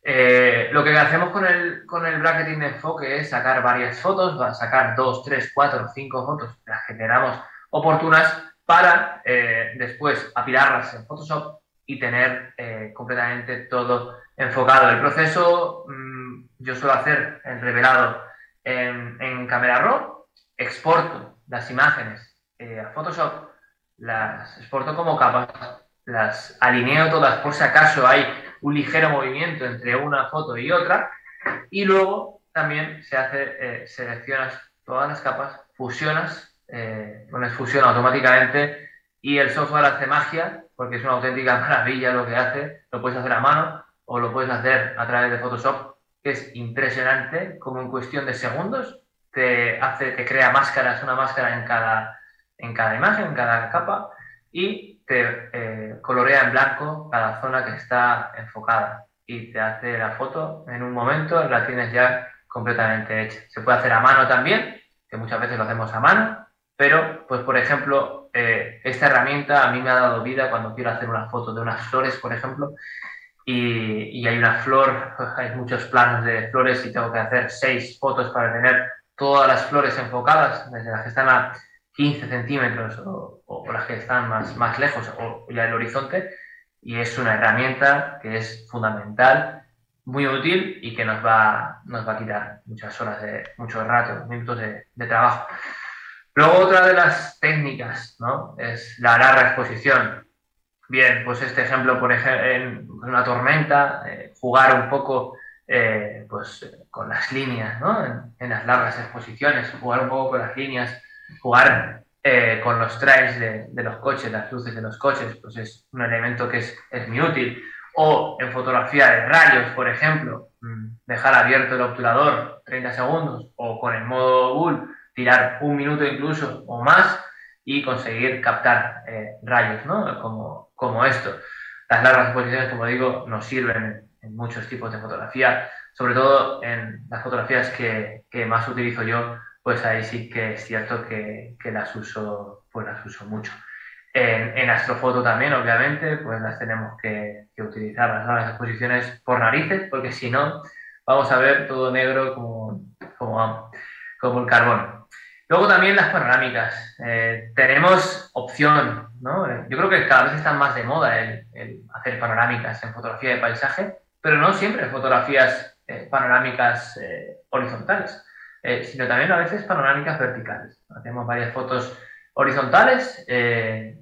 Eh, lo que hacemos con el, con el bracketing de enfoque es sacar varias fotos, sacar dos, tres, cuatro, cinco fotos, las generamos oportunas para eh, después apilarlas en Photoshop y tener eh, completamente todo enfocado. El proceso mmm, yo suelo hacer el revelado en, en Camera Raw, exporto las imágenes a Photoshop, las exporto como capas las alineo todas por si acaso hay un ligero movimiento entre una foto y otra y luego también se hace, eh, seleccionas todas las capas, fusionas, eh, pones fusión automáticamente y el software hace magia porque es una auténtica maravilla lo que hace, lo puedes hacer a mano o lo puedes hacer a través de Photoshop, que es impresionante como en cuestión de segundos te hace, te crea máscaras, una máscara en cada, en cada imagen, en cada capa y te eh, colorea en blanco cada zona que está enfocada y te hace la foto en un momento, la tienes ya completamente hecha. Se puede hacer a mano también, que muchas veces lo hacemos a mano, pero, pues por ejemplo, eh, esta herramienta a mí me ha dado vida cuando quiero hacer una foto de unas flores, por ejemplo, y, hay una flor, hay muchos planos de flores y tengo que hacer seis fotos para tener todas las flores enfocadas, desde las que están a 15 centímetros o, las que están más, más lejos o ya el horizonte, y es una herramienta que es fundamental, muy útil y que nos va, nos va a quitar muchas horas de, muchos ratos, minutos de trabajo. Luego otra de las técnicas ¿no? es la larga exposición. Bien, pues este ejemplo, por ejemplo, en una tormenta, eh, jugar un poco eh, pues, con las líneas, ¿no? en, en, las largas exposiciones, jugar un poco con las líneas, jugar eh, con los trails de, de, los coches, las luces de los coches, pues es un elemento que es, es muy útil. O en fotografía de rayos, por ejemplo, mm, dejar abierto el obturador 30 segundos o con el modo bull tirar un minuto incluso o más y conseguir captar eh, rayos, ¿no? Como, como esto. Las largas exposiciones, como digo, nos sirven en, muchos tipos de fotografía, sobre todo en las fotografías que, que más utilizo yo, pues ahí sí que es cierto que, que las uso, pues las uso mucho. En, en, astrofoto también, obviamente, pues las tenemos que, que utilizar, las largas exposiciones por narices, porque si no, vamos a ver todo negro como, como, como el carbón. Luego también las panorámicas. Eh, tenemos opción, ¿no? Yo creo que cada vez están más de moda el, hacer panorámicas en fotografía de paisaje, pero no siempre fotografías eh, panorámicas eh, horizontales. Eh, sino también a veces panorámicas verticales. Hacemos varias fotos horizontales de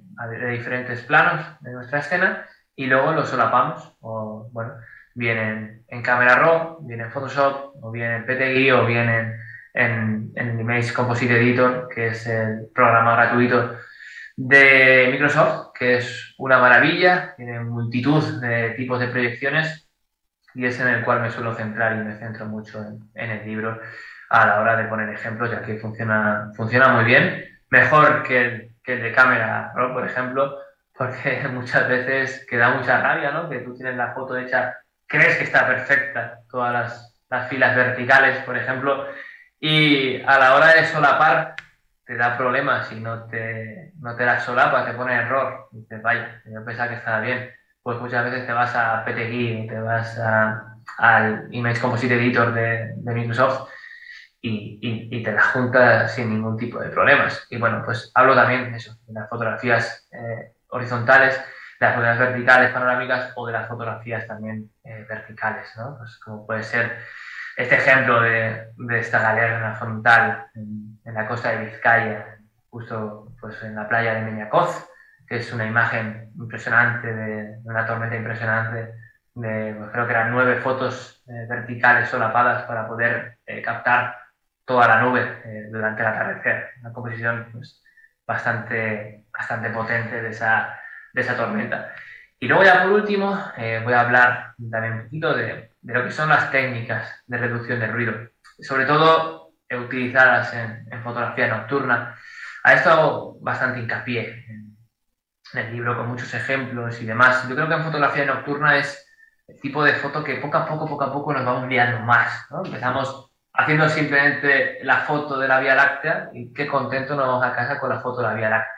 diferentes planos de nuestra escena y luego los solapamos, o bueno, vienen en cámara RAW, viene en Photoshop, o bien en PTGui, o bien en, en, en Image Composite Editor, que es el programa gratuito de Microsoft, que es una maravilla, tiene multitud de tipos de proyecciones y es en el cual me suelo centrar y me centro mucho en, en el libro a la hora de poner ejemplos, ya que funciona, funciona muy bien, mejor que el, que el de cámara, ¿no? por ejemplo, porque muchas veces queda mucha rabia, ¿no? Que tú tienes la foto hecha, crees que está perfecta, todas las, las filas verticales, por ejemplo, y a la hora de solapar te da problemas y no te, no te la solapa, te pone error, y te vaya, yo pensaba que estaba bien. Pues muchas veces te vas a PTGui, te vas a, al Image Composite Editor de, de Microsoft y, y, y, te la junta sin ningún tipo de problemas. Y bueno, pues hablo también de eso, de las fotografías eh, horizontales, de las fotografías verticales, panorámicas o de las fotografías también eh, verticales, ¿no? Pues como puede ser este ejemplo de, de esta galerna frontal en, en, la costa de Vizcaya, justo pues en la playa de Meñacoz, que es una imagen impresionante, de, una tormenta impresionante, de, pues creo que eran nueve fotos eh, verticales solapadas para poder eh, captar toda la nube eh, durante el atardecer. Una composición pues, bastante, bastante potente de esa, de esa tormenta. Y luego ya por último eh, voy a hablar también un poquito de, de, lo que son las técnicas de reducción de ruido, sobre todo utilizadas en, en, fotografía nocturna. A esto hago bastante hincapié en, en, el libro con muchos ejemplos y demás. Yo creo que en fotografía nocturna es el tipo de foto que poco a poco, poco a poco nos vamos liando más. ¿no? Empezamos haciendo simplemente la foto de la Vía Láctea y qué contento nos vamos a casa con la foto de la Vía Láctea.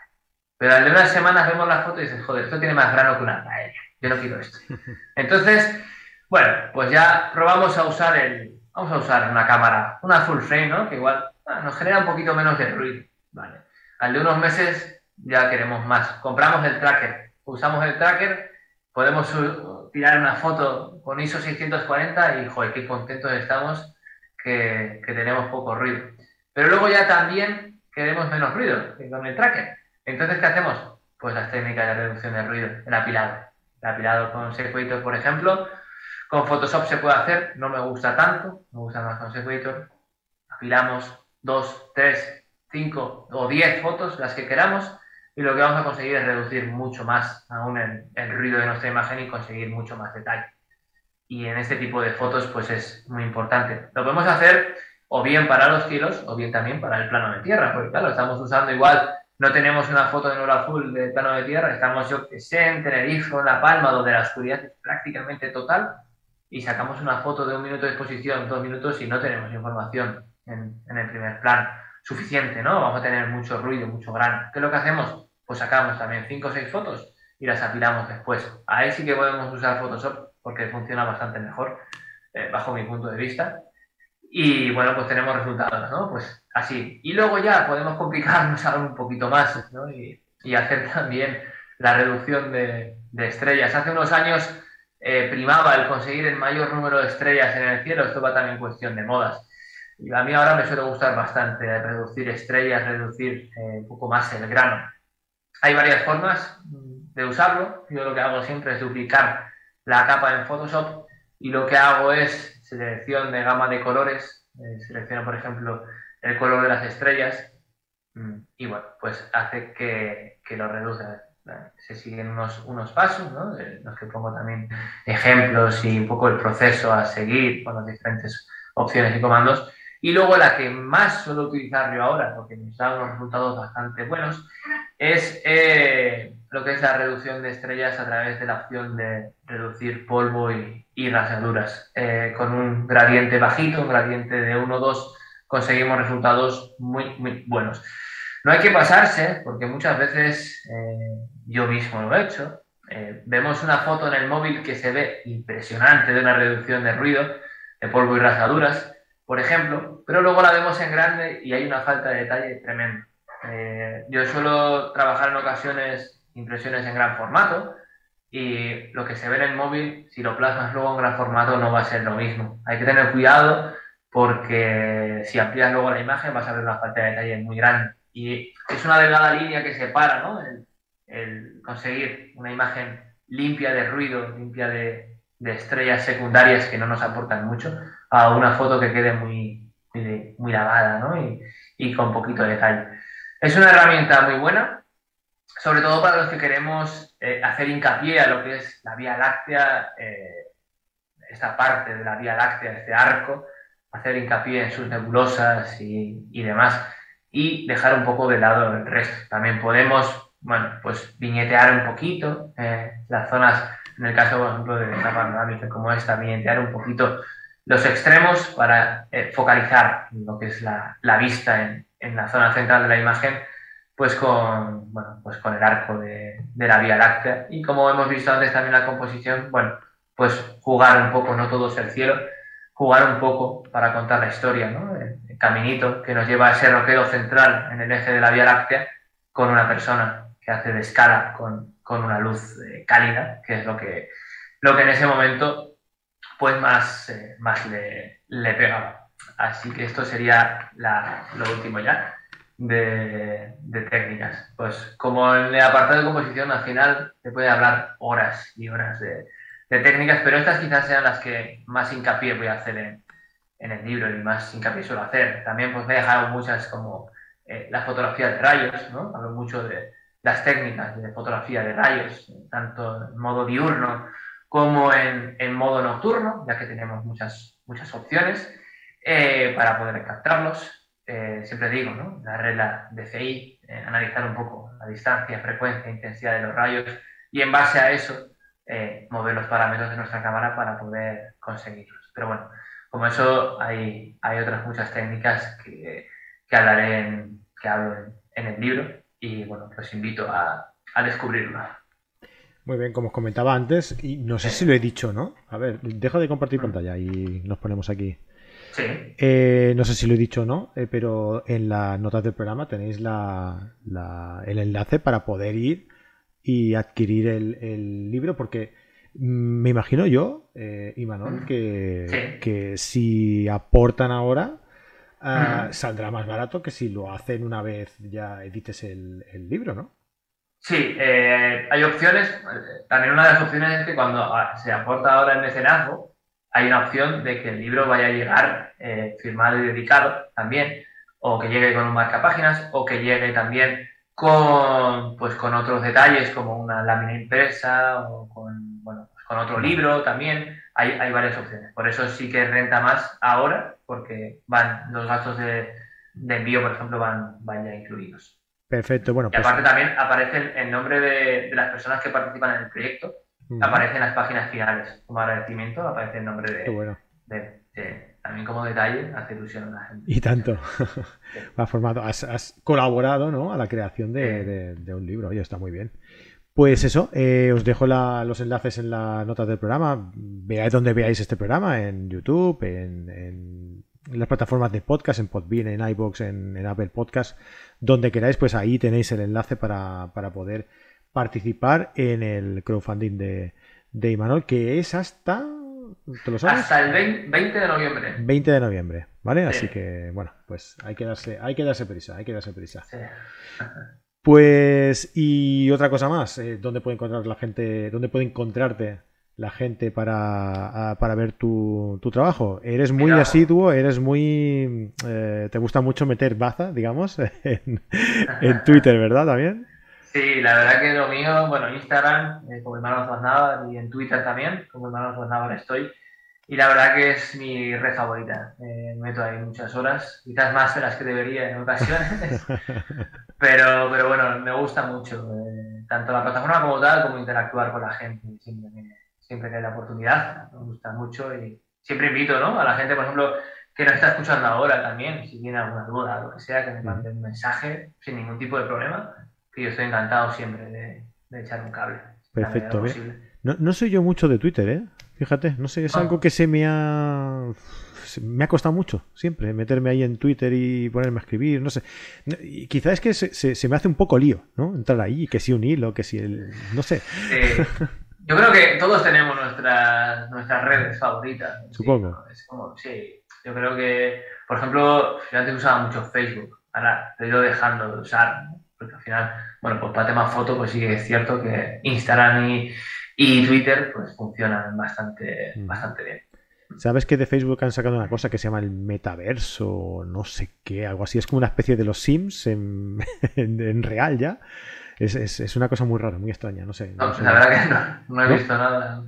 Pero al de unas semanas vemos la foto y dices, joder, esto tiene más grano que una paella. Yo no quiero esto. Entonces, bueno, pues ya probamos a usar el, vamos a usar una cámara, una full frame, ¿no? Que igual ah, nos genera un poquito menos de ruido, ¿vale? Al de unos meses ya queremos más. Compramos el tracker, usamos el tracker, podemos tirar una foto con ISO 640 y, joder, qué contentos estamos que, tenemos poco ruido. Pero luego ya también queremos menos ruido con el tracker. Entonces, ¿qué hacemos? Pues las técnicas de reducción de ruido, el apilado. El apilado con Sequator, por ejemplo. Con Photoshop se puede hacer, no me gusta tanto, me gusta más con Sequator. Apilamos 2, 3, 5 o 10 fotos, las que queramos, y lo que vamos a conseguir es reducir mucho más aún el, ruido de nuestra imagen y conseguir mucho más detalle y en este tipo de fotos pues es muy importante. Lo podemos hacer o bien para los cielos o bien también para el plano de tierra, porque claro, estamos usando igual, no tenemos una foto de nube azul de plano de tierra, estamos yo que sé, en Tenerife en La Palma, donde la oscuridad es prácticamente total, y sacamos una foto de un minuto de exposición, dos minutos, y no tenemos información en, en el primer plano suficiente, ¿no? Vamos a tener mucho ruido, mucho grano. ¿Qué es lo que hacemos? pues sacamos también 5 o 6 fotos y las apilamos después. Ahí sí que podemos usar Photoshop porque funciona bastante mejor, eh, bajo mi punto de vista. Y bueno, pues tenemos resultados, ¿no? Pues así. Y luego ya podemos complicarnos algo un poquito más, ¿no? Y, y hacer también la reducción de, de estrellas. Hace unos años eh, primaba el conseguir el mayor número de estrellas en el cielo, esto va también cuestión de modas. Y a mí ahora me suele gustar bastante reducir estrellas, reducir eh, un poco más el grano. Hay varias formas de usarlo. Yo lo que hago siempre es duplicar la capa en Photoshop y lo que hago es selección de gama de colores. Eh, selecciono, por ejemplo, el color de las estrellas mm, y bueno, pues hace que, que lo reduzca se siguen unos, unos pasos, ¿no? los que pongo también ejemplos y un poco el proceso a seguir con las diferentes opciones y comandos. Y luego la que más suelo utilizar yo ahora, porque me da unos resultados bastante buenos, es eh, lo que es la reducción de estrellas a través de la opción de reducir polvo y, y rasaduras. Eh, con un gradiente bajito, un gradiente de 1 o 2, conseguimos resultados muy, muy buenos. No hay que pasarse, porque muchas veces eh, yo mismo lo he hecho. Eh, vemos una foto en el móvil que se ve impresionante de una reducción de ruido, de polvo y rasaduras, por ejemplo, pero luego la vemos en grande y hay una falta de detalle tremenda. Eh, yo suelo trabajar en ocasiones impresiones en gran formato y lo que se ve en el móvil, si lo plasmas luego en gran formato, no va a ser lo mismo. Hay que tener cuidado porque si amplías luego la imagen vas a ver una falta de detalle muy grande. Y es una delgada línea que separa ¿no? el, el conseguir una imagen limpia de ruido, limpia de, de, estrellas secundarias que no nos aportan mucho, a una foto que quede muy, muy, muy lavada ¿no? y, y, con poquito detalle. Es una herramienta muy buena, sobre todo para los que queremos eh, hacer hincapié a lo que es la Vía Láctea, eh, esta parte de la Vía Láctea, este arco, hacer hincapié en sus nebulosas y, y demás y dejar un poco de lado el resto. También podemos, bueno, pues viñetear un poquito eh, las zonas, en el caso, por ejemplo, de esta panorámica como esta, viñetear un poquito los extremos para eh, focalizar lo que es la, la vista en, en, la zona central de la imagen, pues con, bueno, pues con el arco de, de, la Vía Láctea. Y como hemos visto antes también la composición, bueno, pues jugar un poco, no todo es el cielo, jugar un poco para contar la historia, ¿no? Caminito que nos lleva a ese roqueo central en el eje de la Vía Láctea con una persona que hace de escala con, con una luz eh, cálida, que es lo que, lo que en ese momento pues más, eh, más le, le, pegaba. Así que esto sería la, lo último ya de, de, técnicas. Pues como en el apartado de composición al final se puede hablar horas y horas de, de técnicas, pero estas quizás sean las que más hincapié voy a hacer en, en el libro y más hincapié suelo hacer. También pues me he dejado muchas como eh, la fotografía de rayos, ¿no? Hablo mucho de las técnicas de fotografía de rayos, tanto en modo diurno como en, en modo nocturno, ya que tenemos muchas, muchas opciones eh, para poder captarlos. Eh, siempre digo, ¿no? La regla de CI, eh, analizar un poco la distancia, frecuencia, intensidad de los rayos y en base a eso mover los parámetros de nuestra cámara para poder conseguirlos. Pero bueno, como eso, hay, hay otras muchas técnicas que, que hablaré en, que hablo en, en, el libro y bueno, pues invito a, a descubrirlo. Muy bien, como os comentaba antes, y no sé si lo he dicho, ¿no? A ver, dejo de compartir pantalla y nos ponemos aquí. Sí. Eh, no sé si lo he dicho o no, eh, pero en las notas del programa tenéis la, la, el enlace para poder ir y adquirir el, el libro, porque me imagino yo, eh, Imanol, que, sí. que, si aportan ahora, uh, saldrá más barato que si lo hacen una vez ya edites el, el libro, ¿no? Sí, eh, hay opciones. También una de las opciones es que cuando ah, se aporta ahora el mecenazgo, hay una opción de que el libro vaya a llegar eh, firmado y dedicado también, o que llegue con un marcapáginas, o que llegue también con, pues, con otros detalles como una lámina impresa o con, con otro libro también. Hay, hay, varias opciones. Por eso sí que renta más ahora, porque van los gastos de, de envío, por ejemplo, van, van ya incluidos. Perfecto, bueno. Y aparte pues... también aparece el, nombre de, de, las personas que participan en el proyecto. Uh -huh. Aparece en las páginas finales. Como agradecimiento aparece el nombre de, bueno. de, de también como detalle hace ilusión a la gente. Y tanto. has, formado, has, colaborado ¿no? a la creación de, un libro. Oye, está muy bien. Pues eso, eh, os dejo los enlaces en las notas del programa. Veáis donde veáis este programa, en YouTube, en, las plataformas de podcast, en Podbean, en iBox, en, en, Apple Podcast, donde queráis, pues ahí tenéis el enlace para, para poder participar en el crowdfunding de, de Imanol, que es hasta hasta el 20, de noviembre. 20 de noviembre, ¿vale? Así que, bueno, pues hay que darse, hay que darse prisa, hay que darse prisa. Pues, y otra cosa más, eh, ¿dónde puede encontrar la gente, dónde puede encontrarte la gente para, para ver tu, trabajo? Eres muy asiduo, eres muy, eh, te gusta mucho meter baza, digamos, en, en Twitter, ¿verdad? También. Sí, la verdad que lo mío, bueno, en Instagram, eh, como hermano Zoznava, y en Twitter también, como hermano Zoznava estoy. Y la verdad que es mi red favorita. Eh, meto ahí muchas horas, quizás más de las que debería en ocasiones. pero, pero bueno, me gusta mucho, eh, tanto la plataforma como tal, como interactuar con la gente. Siempre, siempre que hay la oportunidad, me gusta mucho y siempre invito ¿no? a la gente, por ejemplo, que nos está escuchando ahora también, si tiene alguna duda o lo que sea, que me mande un mensaje sin ningún tipo de problema que yo estoy encantado siempre de, echar un cable. Perfecto. No, no, soy yo mucho de Twitter, ¿eh? Fíjate, no sé, es ah. algo que se me ha me ha costado mucho siempre meterme ahí en Twitter y ponerme a escribir, no sé. Y quizás es que se, se, me hace un poco lío, ¿no? Entrar ahí, que si un hilo, que si el... no sé. yo creo que todos tenemos nuestras, nuestras redes favoritas. Supongo. Es como, sí, yo creo que, por ejemplo, yo antes usaba mucho Facebook, ahora lo he ido dejando de usar, porque al final, bueno, pues para temas foto, pues sí que es cierto que Instagram y, y Twitter pues funcionan bastante, mm. bastante bien. ¿Sabes que de Facebook han sacado una cosa que se llama el metaverso, no sé qué, algo así? Es como una especie de los Sims en, en, real ya. Es, es, es, una cosa muy rara, muy extraña, no sé. No, la verdad que no, he visto nada.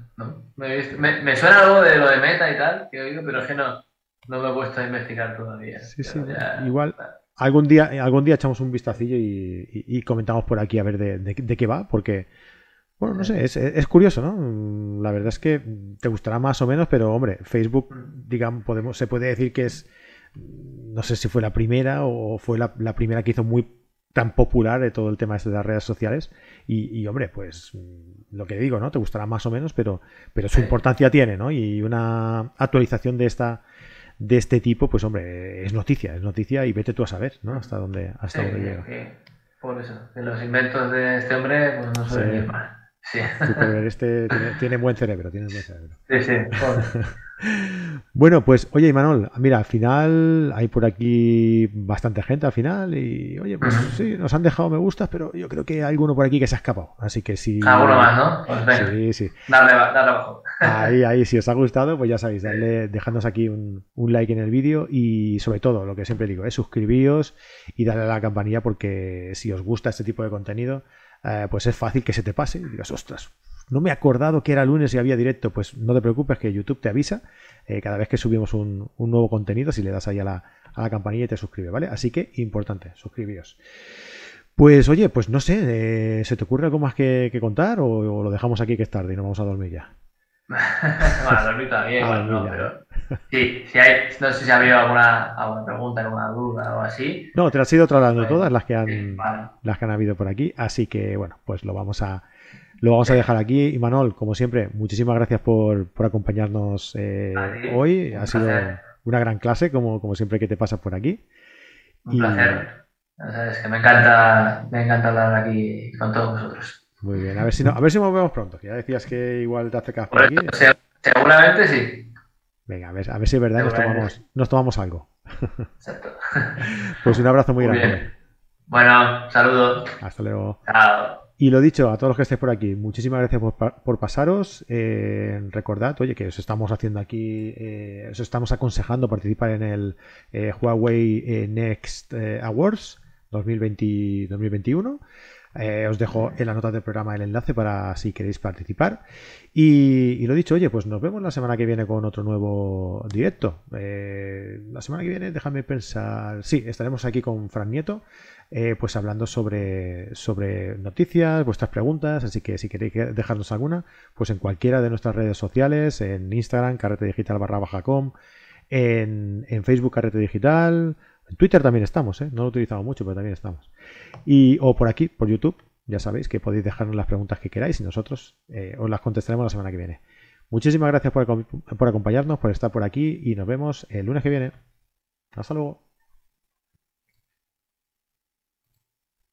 Me, me, suena algo de lo de meta y tal, que he oído, pero es que no, no me he puesto a investigar todavía. Sí, sí, igual. Algún día, algún día echamos un vistacillo y, comentamos por aquí a ver de, qué va, porque, bueno, no sé, es, curioso, ¿no? La verdad es que te gustará más o menos, pero hombre, Facebook, digamos, podemos, se puede decir que es, no sé si fue la primera o fue la, primera que hizo muy tan popular de todo el tema este de las redes sociales y, hombre pues lo que digo no te gustará más o menos pero pero su importancia tiene no y una actualización de esta de este tipo, pues hombre, es noticia, es noticia y vete tú a saber, ¿no? Hasta dónde, hasta dónde llega. Por eso, que los inventos de este hombre pues no suelen sí. Sí. este tiene, buen cerebro, tiene buen cerebro. Sí, sí, Bueno, pues oye, Imanol, mira, al final hay por aquí bastante gente al final y oye, pues sí, nos han dejado me gustas, pero yo creo que hay alguno por aquí que se ha escapado. Así que si. Alguno más, ¿no? Pues Sí, sí. Darle, darle abajo. Ahí, ahí, si os ha gustado, pues ya sabéis, darle, dejadnos aquí un, like en el vídeo y sobre todo, lo que siempre digo, es suscribíos y darle a la campanilla porque si os gusta este tipo de contenido, eh, pues es fácil que se te pase y digas, ostras, no me he acordado que era lunes y había directo, pues no te preocupes que YouTube te avisa eh, cada vez que subimos un, nuevo contenido, si le das ahí a la, a la, campanilla y te suscribe, ¿vale? Así que importante, suscribíos. Pues oye, pues no sé, eh, ¿se te ocurre algo más que, contar o, lo dejamos aquí que es tarde y nos vamos a dormir ya? bueno, dormir igual, no, pero sí, si hay, no sé si ha habido alguna, alguna pregunta, alguna duda o así. No, te las he ido trasladando todas las que han las que han habido por aquí, así que bueno, pues lo vamos a lo vamos a dejar aquí. Y Manol, como siempre, muchísimas gracias por, acompañarnos eh, hoy. Ha sido una gran clase, como, como siempre que te pasas por aquí. Un placer. Es que me encanta, me encanta hablar aquí con todos vosotros. Muy bien, a ver si, no, a ver si nos vemos pronto. Ya decías que igual te acercas por aquí. Seguramente sí. Venga, a ver, a ver si es verdad nos tomamos, nos tomamos algo. Exacto. Pues un abrazo muy, grande. Bueno, saludos. Hasta luego. Chao. Y lo dicho, a todos los que estéis por aquí, muchísimas gracias por, pasaros. Eh, recordad, oye, que os estamos haciendo aquí, eh, os estamos aconsejando participar en el eh, Huawei Next Awards 2020, 2021. Os dejo en la nota del programa el enlace para si queréis participar. Y, lo dicho, oye, pues nos vemos la semana que viene con otro nuevo directo. la semana que viene, déjame pensar. Sí, estaremos aquí con Fran Nieto. Eh, pues hablando sobre, sobre noticias, vuestras preguntas, así que si queréis dejarnos alguna, pues en cualquiera de nuestras redes sociales, en Instagram, carrete digital barra baja com, en, Facebook Carrete Digital, en Twitter también estamos, ¿eh? no lo utilizamos mucho, pero también estamos. Y, o por aquí, por YouTube, ya sabéis que podéis dejarnos las preguntas que queráis y nosotros eh, os las contestaremos la semana que viene. Muchísimas gracias por, por acompañarnos, por estar por aquí y nos vemos el lunes que viene. Hasta luego.